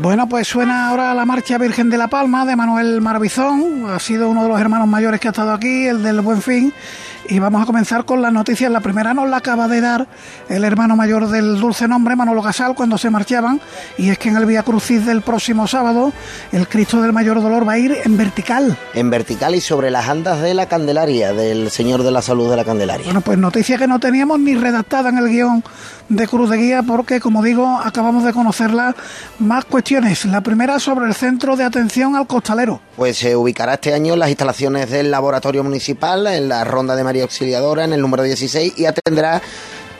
Bueno, pues suena ahora la marcha Virgen de la Palma de Manuel Maravizón. Ha sido uno de los hermanos mayores que ha estado aquí, el del Buen Fin. Y vamos a comenzar con las noticias. La primera nos la acaba de dar el hermano mayor del dulce nombre, Manolo Casal, cuando se marchaban. Y es que en el Vía Crucis del próximo sábado, el Cristo del Mayor Dolor va a ir en vertical. En vertical y sobre las andas de la Candelaria, del Señor de la Salud de la Candelaria. Bueno, pues noticia que no teníamos ni redactada en el guion de Cruz de Guía, porque, como digo, acabamos de conocerla. Más cuestiones. La primera sobre el Centro de Atención al Costalero. Pues se ubicará este año en las instalaciones del Laboratorio Municipal, en la Ronda de María Auxiliadora, en el número 16, y atendrá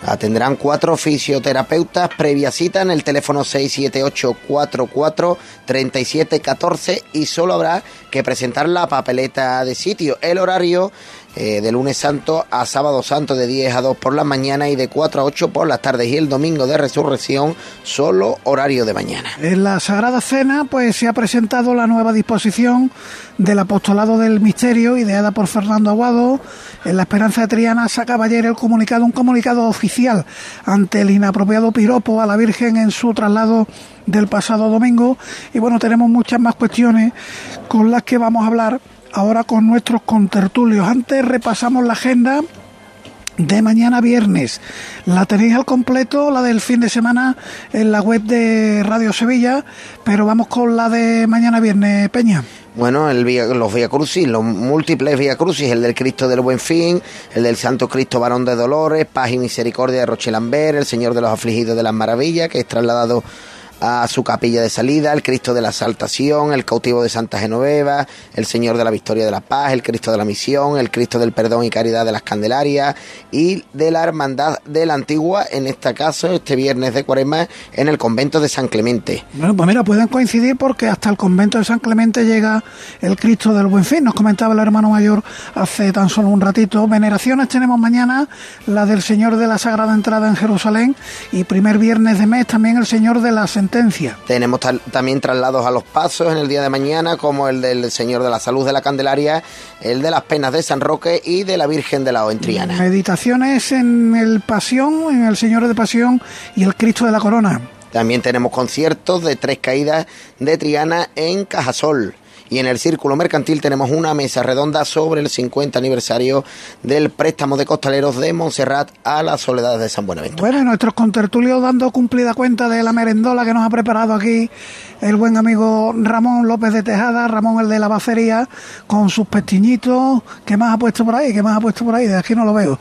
Atendrán cuatro fisioterapeutas previa cita en el teléfono 678-44-3714 y solo habrá que presentar la papeleta de sitio. El horario eh, de lunes santo a sábado santo de 10 a 2 por la mañana y de 4 a 8 por las tardes y el domingo de resurrección solo horario de mañana. En la Sagrada Cena pues se ha presentado la nueva disposición del apostolado del misterio ideada por Fernando Aguado. En la Esperanza de Triana sacaba ayer el comunicado, un comunicado oficial ante el inapropiado piropo a la Virgen en su traslado del pasado domingo. Y bueno, tenemos muchas más cuestiones con las que vamos a hablar ahora con nuestros contertulios. Antes repasamos la agenda de mañana viernes. La tenéis al completo, la del fin de semana, en la web de Radio Sevilla, pero vamos con la de mañana viernes, Peña. Bueno, el vía, los Vía Crucis, los múltiples Vía Crucis, el del Cristo del Buen Fin, el del Santo Cristo Varón de Dolores, Paz y Misericordia de Rochelambert, el Señor de los Afligidos de las Maravillas, que es trasladado a su capilla de salida, el Cristo de la Saltación, el cautivo de Santa Genoveva, el Señor de la Victoria de la Paz, el Cristo de la Misión, el Cristo del Perdón y Caridad de las Candelarias y de la Hermandad de la Antigua, en este caso, este viernes de Cuaresma, en el convento de San Clemente. Bueno, pues mira, pueden coincidir porque hasta el convento de San Clemente llega el Cristo del Buen Fin, nos comentaba el hermano mayor hace tan solo un ratito. Veneraciones tenemos mañana, la del Señor de la Sagrada Entrada en Jerusalén y primer viernes de mes también el Señor de la tenemos también traslados a los pasos en el día de mañana, como el del Señor de la Salud de la Candelaria, el de las Penas de San Roque y de la Virgen de la Oentriana. Meditaciones en el Pasión, en el Señor de Pasión y el Cristo de la Corona. También tenemos conciertos de tres caídas de Triana en Cajasol y en el Círculo Mercantil tenemos una mesa redonda sobre el 50 aniversario del préstamo de costaleros de Montserrat a las soledades de San Buenaventura. Bueno, nuestros contertulios dando cumplida cuenta de la merendola que nos ha preparado aquí el buen amigo Ramón López de Tejada, Ramón el de la bacería, con sus pestiñitos. ¿Qué más ha puesto por ahí? ¿Qué más ha puesto por ahí? De aquí no lo veo.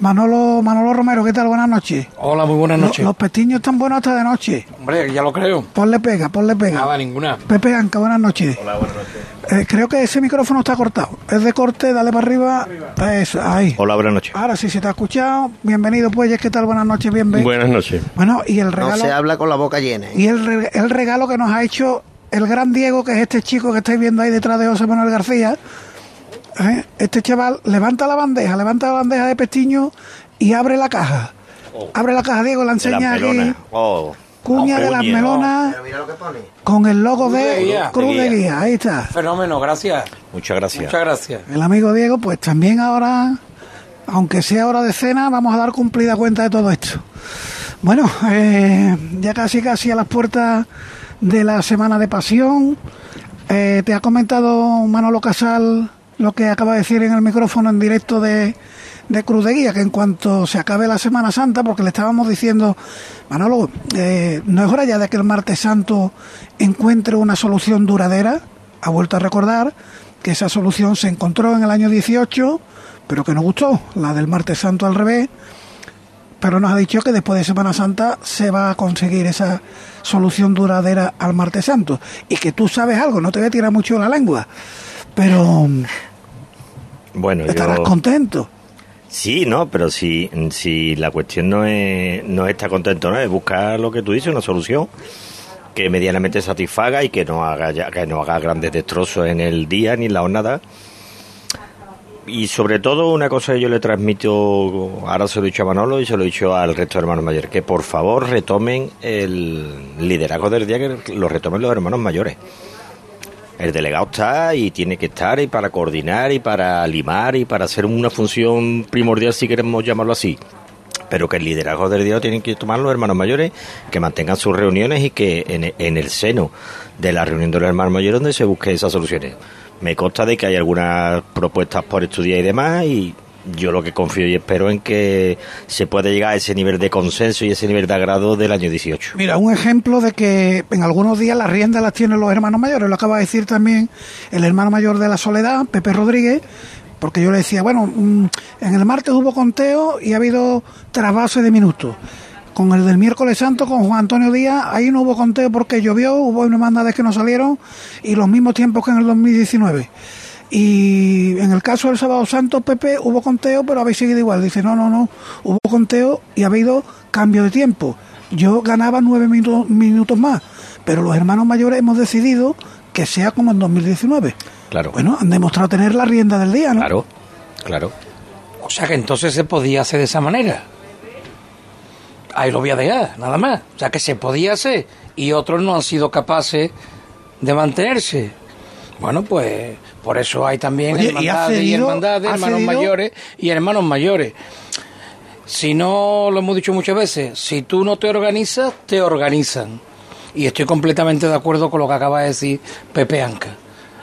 Manolo, Manolo Romero, ¿qué tal? Buenas noches. Hola, muy buenas noches. Los, pestiños están buenos hasta de noche. Hombre, ya lo creo. Ponle pega, ponle pega. Nada, ninguna. Pepe Anca, buenas noches. Hola, buenas noches. Eh, creo que ese micrófono está cortado. Es de corte, dale para arriba. Eso, ahí. Hola, buenas noches. Ahora sí se te ha escuchado. Bienvenido, pues, ¿qué tal? Buenas noches, bienvenido. Buenas noches. Bueno, y el regalo... No se habla con la boca llena. ¿eh? Y el, el regalo que nos ha hecho el gran Diego, que es este chico que estáis viendo ahí detrás de José Manuel García. ¿Eh? Este chaval levanta la bandeja, levanta la bandeja de pestiño y abre la caja. Oh. Abre la caja, Diego, la enseña aquí. Oh. Cuña de las melonas Mira lo que pone. con el logo de de guía. Cruz De. Guía. Ahí está. Fenómeno, gracias. Muchas gracias. Muchas gracias. El amigo Diego, pues también ahora, aunque sea hora de cena, vamos a dar cumplida cuenta de todo esto. Bueno, eh, ya casi casi a las puertas de la Semana de Pasión. Eh, te ha comentado Manolo Casal lo que acaba de decir en el micrófono en directo de, de Cruz de Guía, que en cuanto se acabe la Semana Santa, porque le estábamos diciendo, Manolo, eh, no es hora ya de que el martes santo encuentre una solución duradera. Ha vuelto a recordar que esa solución se encontró en el año 18, pero que no gustó, la del martes santo al revés. Pero nos ha dicho que después de Semana Santa se va a conseguir esa solución duradera al martes santo. Y que tú sabes algo, no te voy a tirar mucho la lengua, pero Bueno, estarás yo... contento. Sí, no, pero si, si la cuestión no es, no es estar contento, ¿no? Es buscar lo que tú dices, una solución que medianamente satisfaga y que no haga ya- que no haga grandes destrozos en el día ni en la jornada. Y sobre todo una cosa que yo le transmito, ahora se lo he dicho a Manolo y se lo he dicho al resto de hermanos mayores, que por favor retomen el liderazgo del día, que lo retomen los hermanos mayores. El delegado está y tiene que estar y para coordinar y para limar y para hacer una función primordial, si queremos llamarlo así. Pero que el liderazgo del lo tienen que tomar los hermanos mayores, que mantengan sus reuniones y que en, el seno de la reunión de los hermanos mayores donde se busquen esas soluciones. Me consta de que hay algunas propuestas por estudiar y demás y yo lo que confío y espero en que se pueda llegar a ese nivel de consenso y ese nivel de agrado del año 18. Mira, un ejemplo de que en algunos días las riendas las tienen los hermanos mayores, lo acaba de decir también el hermano mayor de la Soledad, Pepe Rodríguez, porque yo le decía, bueno, mm, en el martes hubo conteo y ha habido trasvase de minutos. Con el del miércoles santo, con Juan Antonio Díaz, ahí no hubo conteo porque llovió, hubo hermandades que no salieron y los mismos tiempos que en el 2019. Y en el caso del sábado santo, Pepe, hubo conteo, pero habéis seguido igual. Dice, no, no, no, hubo conteo y ha habido cambio de tiempo. Yo ganaba nueve minutos, minutos más, pero los hermanos mayores hemos decidido que sea como en 2019. Claro. Bueno, han demostrado tener la rienda del día, ¿no? Claro, claro. O sea que entonces se podía hacer de esa manera. Ahí lo voy a dejar, nada más. O sea que se podía hacer y otros no han sido capaces de mantenerse. Bueno, pues por eso hay también Oye, ¿y ha hermandades y, cedido? hermandades, ¿Ha hermanos cedido? mayores y hermanos mayores. Si no, lo hemos dicho muchas veces, si tú no te organizas, te organizan. Y estoy completamente de acuerdo con lo que acaba de decir Pepe Anca.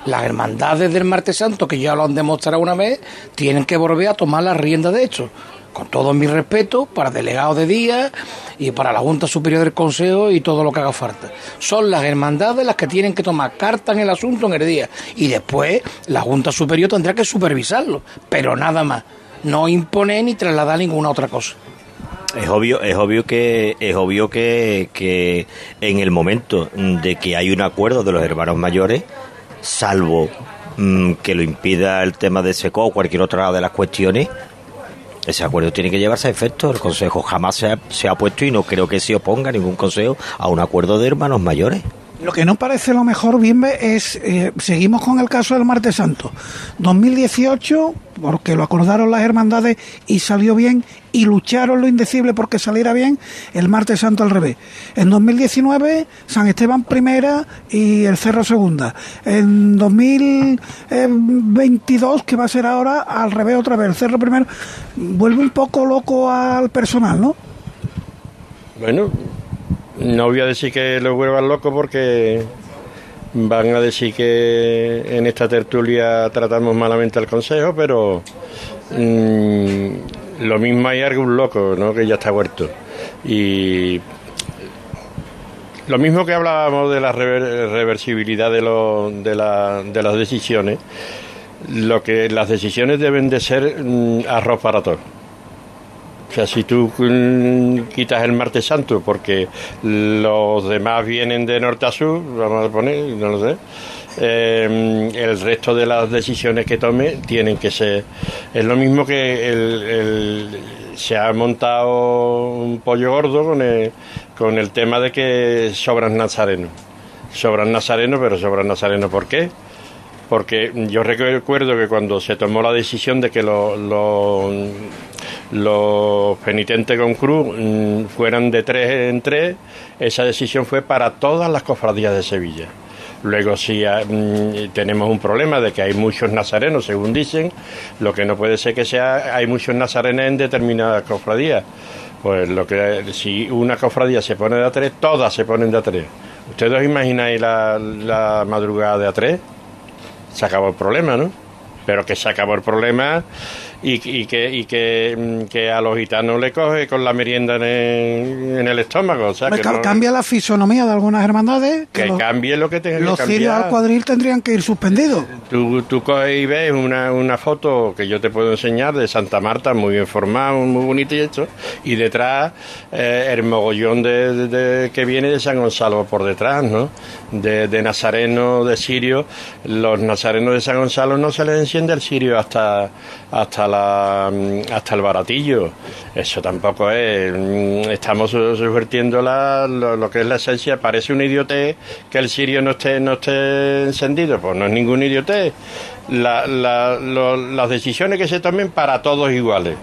Las hermandades del Martes Santo, que ya lo han demostrado una vez, tienen que volver a tomar la rienda de hecho. Con todo mi respeto para delegados de día y para la Junta Superior del Consejo y todo lo que haga falta. Son las hermandades las que tienen que tomar carta en el asunto en el día. Y después la Junta Superior tendrá que supervisarlo. Pero nada más. No imponer ni trasladar ninguna otra cosa. Es obvio, es obvio que es obvio que, que en el momento de que hay un acuerdo de los hermanos mayores, salvo mm, que lo impida el tema de SECO o cualquier otra de las cuestiones, ese acuerdo tiene que llevarse a efecto. El Consejo jamás se ha, se ha puesto y no creo que se oponga ningún consejo a un acuerdo de hermanos mayores. Lo que no parece lo mejor, Bimbe, es, eh, seguimos con el caso del Martes Santo. 2018, porque lo acordaron las hermandades y salió bien, y lucharon lo indecible porque saliera bien, el Martes Santo al revés. En 2019, San Esteban primera y el Cerro segunda. En 2022, que va a ser ahora, al revés otra vez, el Cerro primero, vuelve un poco loco al personal, ¿no? Bueno, no voy a decir que lo vuelvan loco porque van a decir que en esta tertulia tratamos malamente al Consejo, pero mm, lo mismo hay algún loco, ¿no? Que ya está huerto. Y lo mismo que hablábamos de la rever- reversibilidad de las decisiones, lo que las decisiones deben de ser mm, arroz para todos. O sea, si tú mm, quitas el martes santo porque los demás vienen de norte a sur, vamos a poner, no lo sé, eh, el resto de las decisiones que tome tienen que ser. Es lo mismo que se ha montado un pollo gordo con el, con el tema de que sobran nazarenos. Sobran nazarenos, pero sobran nazarenos ¿por qué? Porque yo recuerdo que cuando se tomó la decisión de que los, los penitentes con cruz mm, fueran de tres en tres, esa decisión fue para todas las cofradías de Sevilla. Luego si tenemos un problema de que hay muchos nazarenos, según dicen, lo que no puede ser que sea hay muchos nazarenos en determinadas cofradías. Pues lo que si una cofradía se pone de a tres, todas se ponen de a tres. ¿Ustedes os imagináis la, la madrugada de a tres? se acabó el problema, ¿no? Pero que se acabó el problema y, y que, y que, mm, que a los gitanos le coge con la merienda en el, en el estómago. O sea, que, no- Cambia la fisonomía de algunas hermandades. que los, cambie lo que tenga los que cirios al cuadril tendrían que ir suspendidos. Tú, tú coges y ves una, una foto que yo te puedo enseñar de Santa Marta, muy bien formada, muy bonita y esto, y detrás eh, el mogollón de, de- de- que viene de San Gonzalo por detrás, ¿no? De, de nazareno, de sirio. Los nazarenos de San Gonzalo no se les enciende el sirio hasta, hasta, la, mm, hasta el baratillo. Eso tampoco es. mm, Estamos su- subvirtiendo la, lo, que es la esencia. Parece una idiotez que el sirio no esté, no esté encendido. Pues no es ningún idiotez. La- la- lo- las decisiones que se tomen para todos iguales.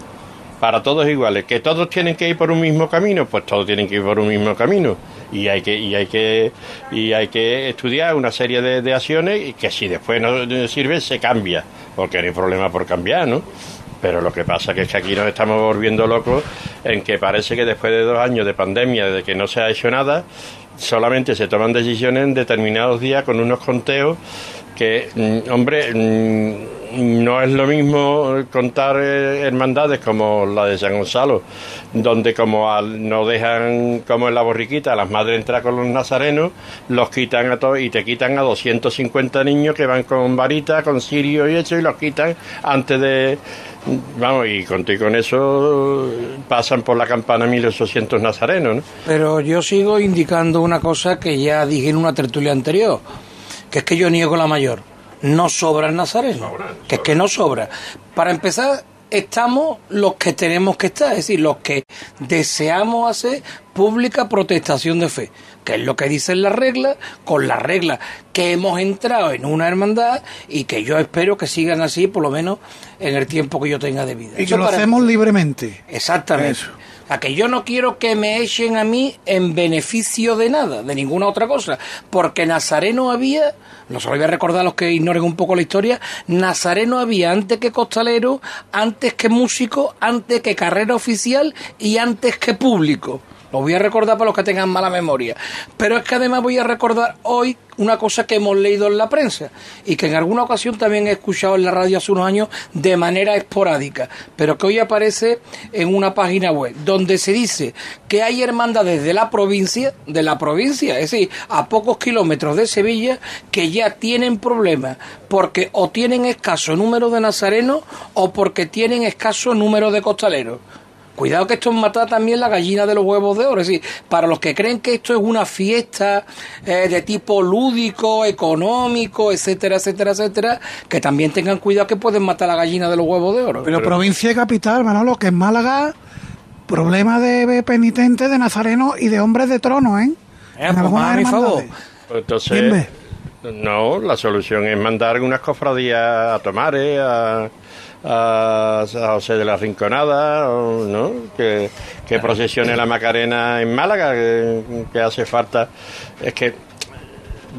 Para todos iguales. Que todos tienen que ir por un mismo camino, pues todos tienen que ir por un mismo camino. y hay que y hay que y hay que estudiar una serie de, de acciones y que si después no sirve se cambia porque no hay problema por cambiar no pero lo que pasa es que aquí nos estamos volviendo locos en que parece que después de dos años de pandemia de que no se ha hecho nada solamente se toman decisiones en determinados días con unos conteos que, mm, hombre, mm, no es lo mismo contar eh, hermandades como la de San Gonzalo, donde como al- no dejan, como en la borriquita, las madres entran con los nazarenos, los quitan a todos y te quitan a 250 niños que van con varita, con cirio y eso, y los quitan antes de... Vamos, y con, y con eso pasan por la campana 1800 nazarenos, ¿no? Pero yo sigo indicando una cosa que ya dije en una tertulia anterior, que es que yo niego la mayor. No sobra el nazareno, que es que no sobra. Para empezar, estamos los que tenemos que estar, es decir, los que deseamos hacer pública protestación de fe, que es lo que dicen las reglas, con las reglas que hemos entrado en una hermandad y que yo espero que sigan así por lo menos en el tiempo que yo tenga de vida. Y Eso que lo para- hacemos libremente. Exactamente. A que yo no quiero que me echen a mí en beneficio de nada, de ninguna otra cosa. Porque Nazareno había, no se lo voy a recordar a los que ignoren un poco la historia, Nazareno había antes que costalero, antes que músico, antes que carrera oficial y antes que público. Lo voy a recordar para los que tengan mala memoria. Pero es que además voy a recordar hoy una cosa que hemos leído en la prensa y que en alguna ocasión también he escuchado en la radio hace unos años de manera esporádica, pero que hoy aparece en una página web donde se dice que hay hermandades de la provincia, de la provincia, es decir, a pocos kilómetros de Sevilla, que ya tienen problemas porque o tienen escaso número de nazarenos o porque tienen escaso número de costaleros. Cuidado que esto es matar también la gallina de los huevos de oro. Es decir, para los que creen que esto es una fiesta eh, de tipo lúdico, económico, etcétera, etcétera, etcétera, que también tengan cuidado que pueden matar la gallina de los huevos de oro. Pero provincia y capital, Manolo, que es Málaga, problema de penitentes, de nazarenos y de hombres de trono, ¿eh? Eh, En pues a mi favor. Pues Entonces, no, la solución es mandar unas cofradías a tomar, ¿eh? a, a, a José de la Rinconada, ¿no? Que, que procesione la Macarena en Málaga, que, que hace falta. Es que,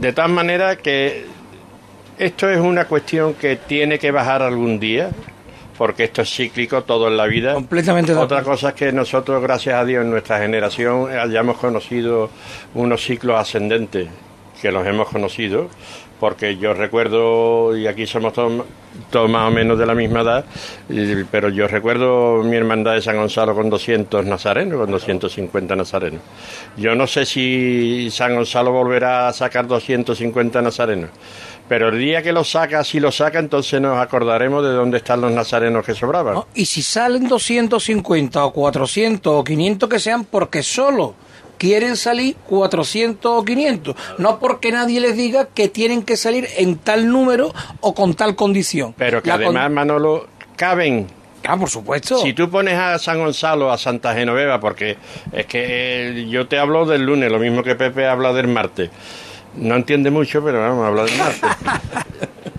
de tal manera que esto es una cuestión que tiene que bajar algún día, porque esto es cíclico todo en la vida. Completamente Otra cosa es que nosotros, gracias a Dios, en nuestra generación hayamos conocido unos ciclos ascendentes, que los hemos conocido, porque yo recuerdo, y aquí somos todos, más o menos de la misma edad, pero yo recuerdo mi hermandad de San Gonzalo con 200 nazarenos, con 250 nazarenos. Yo no sé si San Gonzalo volverá a sacar 250 nazarenos, pero el día que lo saca, si lo saca, entonces nos acordaremos de dónde están los nazarenos que sobraban. Y si salen 250 o 400 o 500 que sean porque solo quieren salir 400 o 500, no porque nadie les diga que tienen que salir en tal número o con tal condición. Pero que La además, Manolo, caben. Ah, por supuesto. Si tú pones a San Gonzalo, a Santa Genoveva, porque es que eh, yo te hablo del lunes, lo mismo que Pepe habla del martes. No entiende mucho, pero vamos a hablar del martes.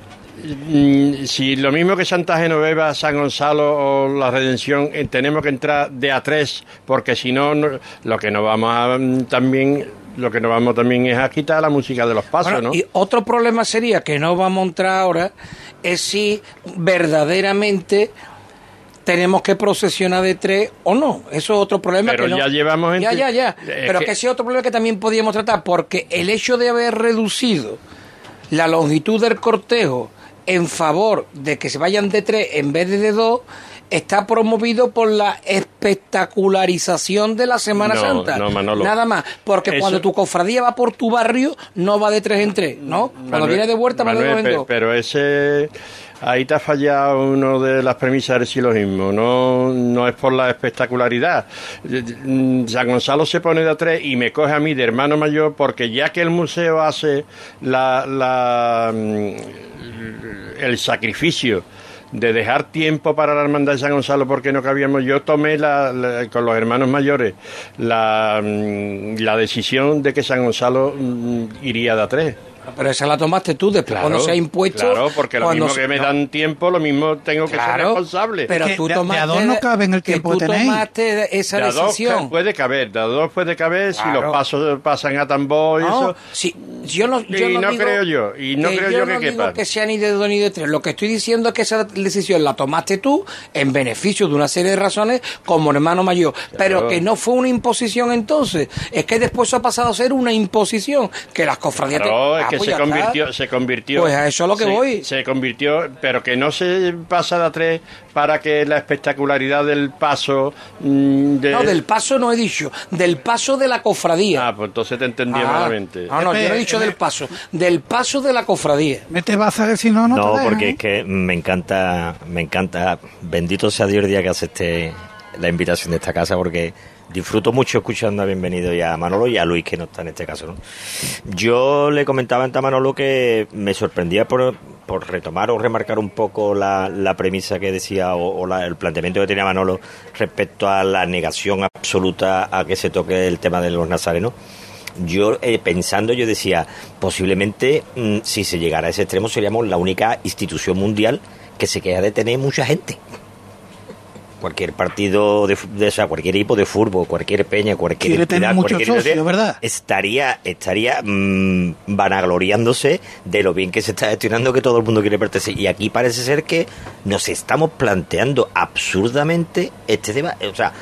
Mm, si lo mismo que Santa Genoveva, San Gonzalo o la Redención, eh, tenemos que entrar de a tres, porque si no, lo que nos vamos a mm, también, lo que nos vamos también es a quitar la música de los pasos, Bueno, ¿no? Y otro problema sería que no vamos a entrar ahora es si verdaderamente tenemos que procesionar de tres o no. Eso es otro problema. Pero que no- ya llevamos en- Ya, ya, ya. Es Pero que- que ese es otro problema que también podíamos tratar, porque el hecho de haber reducido la longitud del cortejo en favor de que se vayan de tres en vez de de dos está promovido por la espectacularización de la Semana No, Santa. no, Manolo. Nada más. Porque Eso- cuando tu cofradía va por tu barrio, no va de tres en tres, ¿no? Cuando Manuel- viene de vuelta, va de dos en dos. Pero ese. Ahí te ha fallado uno de las premisas del silogismo. No, no es por la espectacularidad. San Gonzalo se pone de a tres y me coge a mí de hermano mayor porque ya que el museo hace la, la, mm, el sacrificio de dejar tiempo para la hermandad de San Gonzalo porque no cabíamos. Yo tomé la- la- con los hermanos mayores la, mm, la decisión de que San Gonzalo mm, iría de a tres. Pero esa la tomaste tú después cuando se ha impuesto. Claro, porque lo mismo se- que me no, dan tiempo, lo mismo tengo que ser Claro, responsable. Pero que tú de- de a tomaste. dos no cabe en el que tiempo tú que tenéis. tomaste esa De a dos decisión. puede caber, de a dos puede caber si Claro. los pasos pasan a tambor y No, eso. sí, yo no, yo Y no digo creo yo, y no creo yo que no digo que sea ni de dos ni de tres. Lo que estoy diciendo es que esa decisión la tomaste tú en beneficio de una serie de razones como hermano mayor, pero que no fue una imposición entonces. Es que después ha pasado a ser una imposición que las cofradías. te- Claro, es Ah, que pues se convirtió, se convirtió. Pues a eso es lo que se- voy. Se convirtió, pero que no se pasa de a tres para que la espectacularidad del paso. mm, de- No, del paso no he dicho, del paso de la cofradía. Ah, pues entonces te entendí Ah, malamente. No, no, yo no he dicho del paso, del paso de la cofradía. Mete baza que si no, no, No, te dejan, porque ¿eh? es que me encanta, me encanta, bendito sea Dios el día que acepté la invitación de esta casa, porque disfruto mucho escuchando a Bienvenido y a Manolo y a Luis, que no está en este caso. ¿no? Yo le comentaba antes a Manolo que me sorprendía por, por retomar o remarcar un poco la, la premisa que decía o, la- el planteamiento que tenía Manolo respecto a la negación absoluta a que se toque el tema de los nazarenos yo eh, pensando yo decía posiblemente mm, si se llegara a ese extremo seríamos la única institución mundial que se queda de tener mucha gente cualquier partido de, de o sea, cualquier equipo de fútbol cualquier peña cualquier Quiere tener entidad, muchos cualquier socios, ¿verdad? estaría estaría mm, vanagloriándose de lo bien que se está gestionando que todo el mundo quiere pertenecer y aquí parece ser que nos estamos planteando absurdamente este debate o sea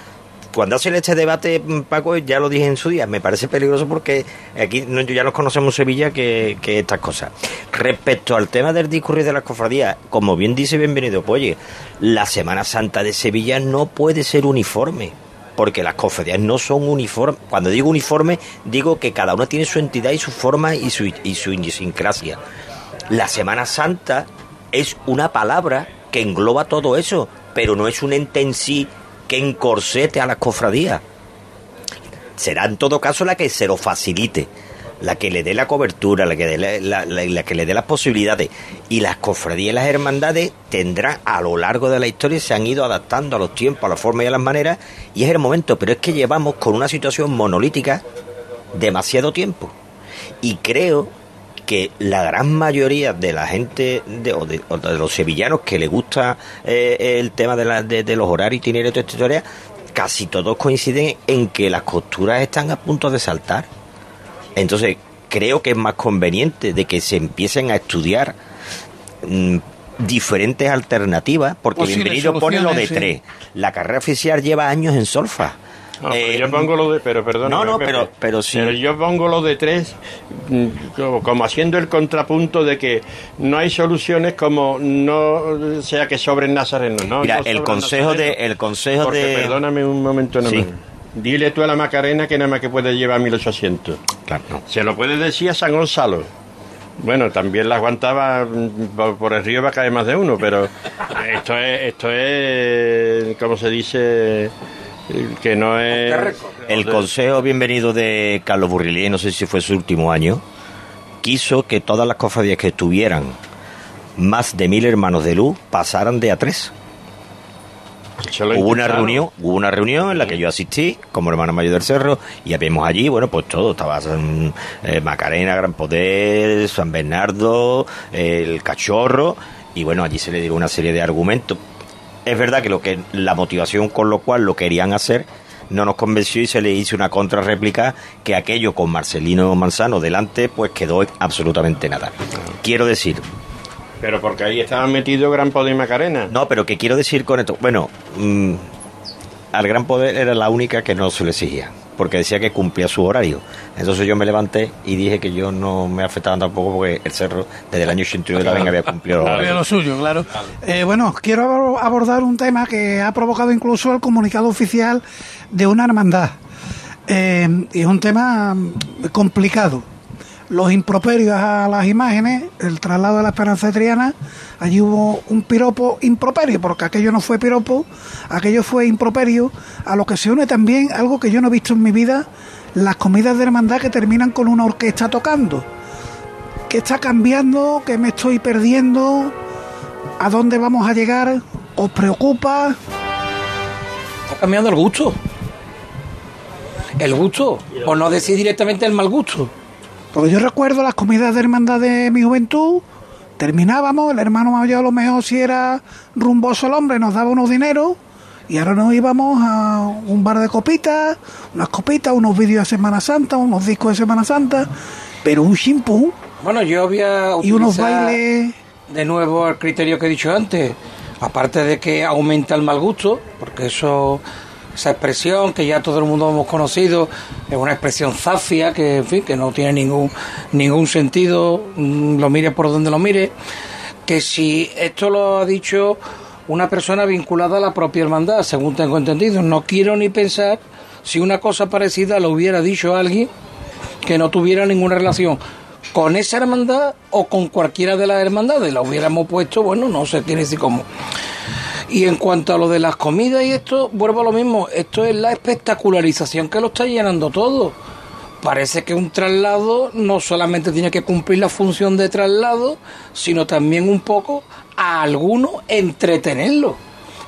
cuando hacen este debate, mm, Paco, ya lo dije en su día, me parece peligroso porque aquí ya nos conocemos Sevilla que, que estas cosas. Respecto al tema del discurrir de las cofradías, como bien dice Bienvenido, pues, oye, la Semana Santa de Sevilla no puede ser uniforme. Porque las cofradías no son uniformes. Cuando digo uniforme, digo que cada una tiene su entidad y su forma y su, y su idiosincrasia. La Semana Santa es una palabra que engloba todo eso, pero no es un ente en sí que encorsete a las cofradías. Será en todo caso la que se lo facilite, la que le dé la cobertura, la que, dé la, la- la- la que le dé las posibilidades. Y las cofradías y las hermandades tendrán a lo largo de la historia, se han ido adaptando a los tiempos, a las formas y a las maneras, y es el momento, pero es que llevamos con una situación monolítica demasiado tiempo. Y creo que la gran mayoría de la gente de, o de, o de los sevillanos que le gusta eh, el tema de, la- de- de los horarios y toda esta historia, casi todos coinciden en que las costuras están a punto de saltar. Entonces, creo que es más conveniente de que se empiecen a estudiar mm, diferentes alternativas, porque Bienvenido pone lo de sí. tres. La carrera oficial lleva años en solfa. No, pero Eh, yo pongo lo de, pero perdón. No, no, pero- pero sí. yo pongo lo de tres mm, como, como haciendo el contrapunto de que no hay soluciones como no sea que sobren nazarenos, ¿no? Mira, No el consejo de, el consejo Porque, de, perdóname un momento, no Sí. Dile tú a la Macarena que nada más que puede llevar 1800. Claro, no. Se lo puede decir a San Gonzalo. Bueno, también la aguantaba mm, por, por el río va a caer más de uno, pero esto es, esto es, como se dice, que no es... El consejo bienvenido de Carlos Burrilí, no sé si fue su último año, quiso que todas las cofradías que tuvieran más de mil hermanos de luz pasaran de a tres. Hubo una reunión, hubo una reunión en la que yo asistí como hermano mayor del cerro y habíamos allí, bueno, pues todo, estaba San, eh, Macarena, Gran Poder, San Bernardo, eh, el Cachorro y bueno, allí se le dieron una serie de argumentos. Es verdad que lo que la motivación con lo cual lo querían hacer no nos convenció y se le hizo una contrarréplica que aquello con Marcelino Manzano delante pues quedó absolutamente nada. Quiero decir, Pero porque ahí estaban metidos Gran Poder y Macarena. no, pero ¿qué quiero decir con esto? Bueno, mm, al Gran Poder era la única que no se le exigía, porque decía que cumplía su horario. Entonces yo me levanté y dije que yo no me afectaba tampoco porque el cerro desde el año 81 también había cumplido el Había horario. lo suyo, claro. Eh, bueno, quiero abor- abordar un tema que ha provocado incluso el comunicado oficial de una hermandad. Eh, y es un tema complicado. Los improperios a las imágenes, el traslado de la Esperanza Triana, allí hubo un piropo improperio, porque aquello no fue piropo, aquello fue improperio, a lo que se une también algo que yo no he visto en mi vida, las comidas de hermandad que terminan con una orquesta tocando. ¿Qué está cambiando? ¿Qué me estoy perdiendo? ¿A dónde vamos a llegar? ¿Os preocupa? Está cambiando el gusto. El gusto, por no decir directamente el mal gusto. Porque yo recuerdo las comidas de hermandad de mi juventud, terminábamos, el hermano mayor a lo mejor si era rumboso el hombre nos daba unos dineros. Y ahora nos íbamos a un bar de copitas, unas copitas, unos vídeos de Semana Santa, unos discos de Semana Santa, pero un chimpú Bueno, yo voy a y unos bailes... de nuevo el criterio que he dicho antes. Aparte de que aumenta el mal gusto, porque eso, esa expresión que ya todo el mundo hemos conocido, es una expresión zafia que, en fin, que no tiene ningún, ningún sentido, mm, lo mire por donde lo mire. Que si esto lo ha dicho una persona vinculada a la propia hermandad, según tengo entendido, no quiero ni pensar si una cosa parecida lo hubiera dicho alguien que no tuviera ninguna relación con esa hermandad o con cualquiera de las hermandades. La hubiéramos puesto, bueno, no sé es y cómo. Y en cuanto a lo de las comidas y esto, vuelvo a lo mismo. Esto es la espectacularización que lo está llenando todo. Parece que un traslado no solamente tiene que cumplir la función de traslado, sino también un poco a alguno entretenerlo.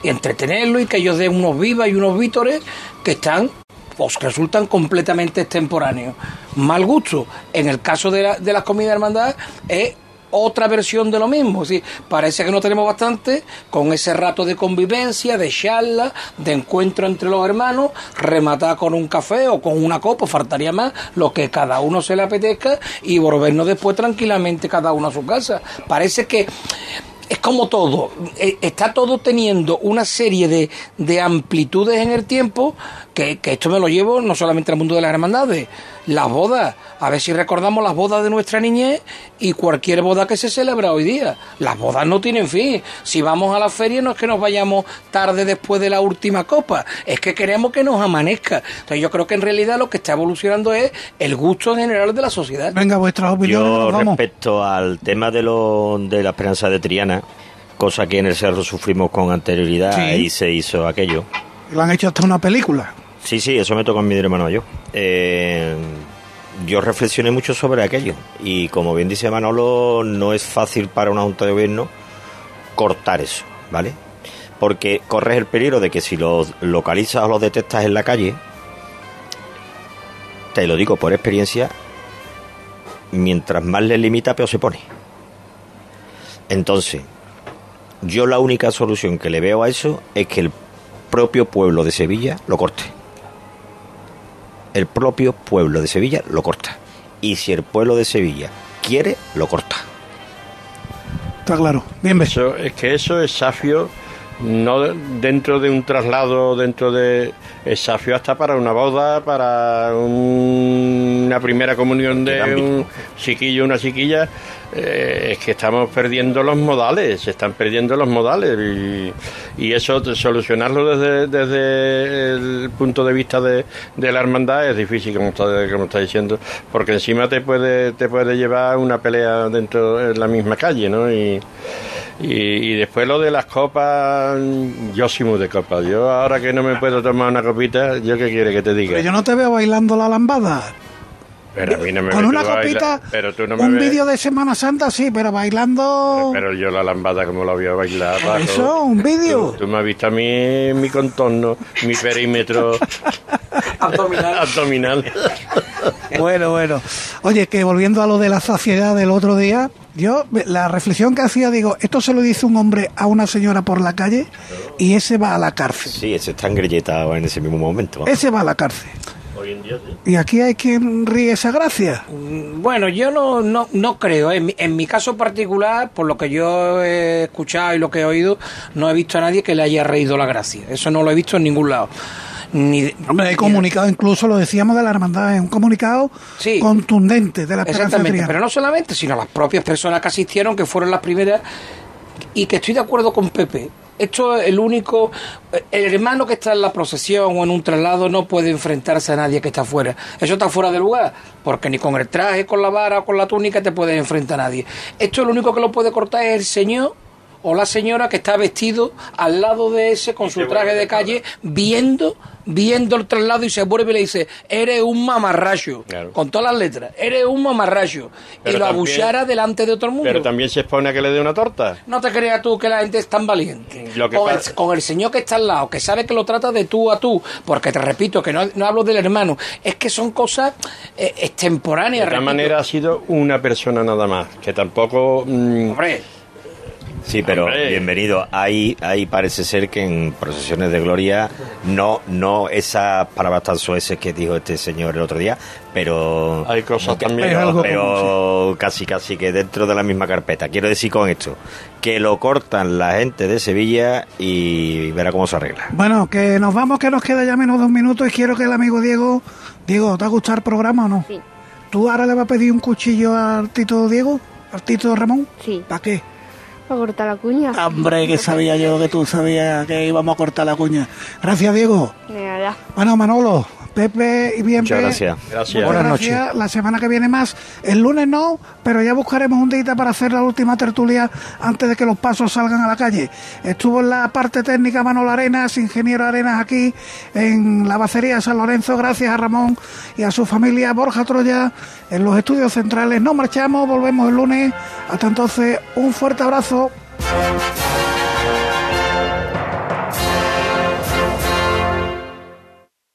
Y entretenerlo y que ellos den unos vivas y unos vítores que están pues resultan completamente extemporáneos. Mal gusto, en el caso de, la- de las comidas de hermandad, es otra versión de lo mismo. Es parece que no tenemos bastante con ese rato de convivencia, de charla, de encuentro entre los hermanos, rematar con un café o con una copa, faltaría más, lo que cada uno se le apetezca y volvernos después tranquilamente cada uno a su casa. Parece que es como todo, eh, está todo teniendo una serie de, de amplitudes en el tiempo que, que esto me lo llevo no solamente al mundo de las hermandades, las bodas, a ver si recordamos las bodas de nuestra niñez y cualquier boda que se celebra hoy día. Las bodas no tienen fin. Si vamos a la feria no es que nos vayamos tarde después de la última copa, es que queremos que nos amanezca. Entonces yo creo que en realidad lo que está evolucionando es el gusto en general de la sociedad. Venga, vuestras opiniones, Yo vamos. respecto al tema de, lo, de la esperanza de Triana, cosa que en el Cerro sufrimos con anterioridad Sí. y se hizo aquello. Le han hecho hasta una película. Sí, sí, eso me tocó a mi hermano yo. Eh, yo reflexioné mucho sobre aquello y como bien dice Manolo, no es fácil para una junta de gobierno cortar eso, ¿vale? Porque corres el peligro de que si los localizas o los detectas en la calle, te lo digo por experiencia, mientras más le limita, peor se pone. Entonces, yo la única solución que le veo a eso es que el propio pueblo de Sevilla lo corte. El propio pueblo de Sevilla lo corta. Y si el pueblo de Sevilla quiere, lo corta. Está claro. Bien, Eso, es que eso es safio, no dentro de un traslado, dentro de. Es safio hasta para una boda, para un- una primera comunión de un chiquillo, una chiquilla. Eh, es que estamos perdiendo los modales, se están perdiendo los modales. Y, y eso, solucionarlo desde, desde el punto de vista de, de la hermandad es difícil, como está, como está diciendo, porque encima te puede, te puede llevar una pelea dentro de la misma calle, ¿no? Y, y, después lo de las copas, yo soy muy de copas. Yo ahora que no me puedo tomar una copita, ¿yo qué quiere que te diga? Pero yo no te veo bailando la lambada. Pero a mí no me Con una copita, Pero tú no me un ves. vídeo de Semana Santa, sí, pero bailando... Pero yo la lambada como la voy a bailar. Paco. Eso, un vídeo. Tú, tú me has visto a mí mi contorno, mi perímetro abdominal. Bueno, bueno. Oye, que volviendo a lo de la saciedad del otro día, yo la reflexión que hacía, digo, esto se lo dice un hombre a una señora por la calle y ese va a la cárcel. Sí, ese está engrilletado en ese mismo momento. Ese va a la cárcel. Hoy en día sí. Y aquí hay quien ríe esa gracia. Bueno, yo no, no, no creo. En mi, en mi caso particular, por lo que yo he escuchado y lo que he oído, no he visto a nadie que le haya reído la gracia. Eso no lo he visto en ningún lado. Ni de- Hombre, hay comunicado, incluso lo decíamos de la hermandad, es un comunicado contundente de la Exactamente, Triana. pero no solamente, sino las propias personas que asistieron, que fueron las primeras, y que estoy de acuerdo con Pepe. Esto es el único, el hermano que está en la procesión o en un traslado no puede enfrentarse a nadie que está fuera. Eso está fuera de lugar, porque ni con el traje, con la vara o con la túnica te puedes enfrentar a nadie. Esto lo único que lo puede cortar es el señor o la señora que está vestido al lado de ese con su traje de calle, viendo viendo el traslado y se vuelve y le dice, eres un mamarracho, con todas las letras, eres un mamarracho, y lo también- abuchara delante de todo el mundo. Pero también se expone a que le dé una torta. No te creas tú que la gente es tan valiente. Lo que con, el, con el señor que está al lado, que sabe que lo trata de tú a tú, porque te repito que no, no hablo del hermano, es que son cosas eh, De extemporáneas. otra repito. manera ha sido una persona nada más, que tampoco... mm, Sí, pero Hombre. bienvenido. Ahí, ahí parece ser que en procesiones de gloria no, no esas palabras tan soeces que dijo este señor el otro día, pero Hay cosas que- también. pero, pero casi casi que dentro de la misma carpeta. Quiero decir con esto que lo cortan la gente de Sevilla y verá cómo se arregla. Bueno, que nos vamos, que nos queda ya menos de un minuto y quiero que el amigo Diego... Diego, ¿te ha gustado el programa o no? Sí. ¿Tú ahora le vas a pedir un cuchillo al Tito Diego? ¿Al Tito Ramón? Sí. ¿Para qué? Para cortar la cuña. Hombre, que sabía yo que tú sabías que íbamos a cortar la cuña. Gracias, Diego. Nada. Bueno, Manolo, Pepe y bien Muchas gracias. Gracias. Buenas gracias. La semana que viene más. El lunes no, pero ya buscaremos un día para hacer la última tertulia antes de que los pasos salgan a la calle. Estuvo en la parte técnica Manolo Arenas, ingeniero Arenas aquí en la bacería de San Lorenzo. Gracias a Ramón y a su familia Borja Troya en los estudios centrales. Nos marchamos, volvemos el lunes. Hasta entonces, un fuerte abrazo.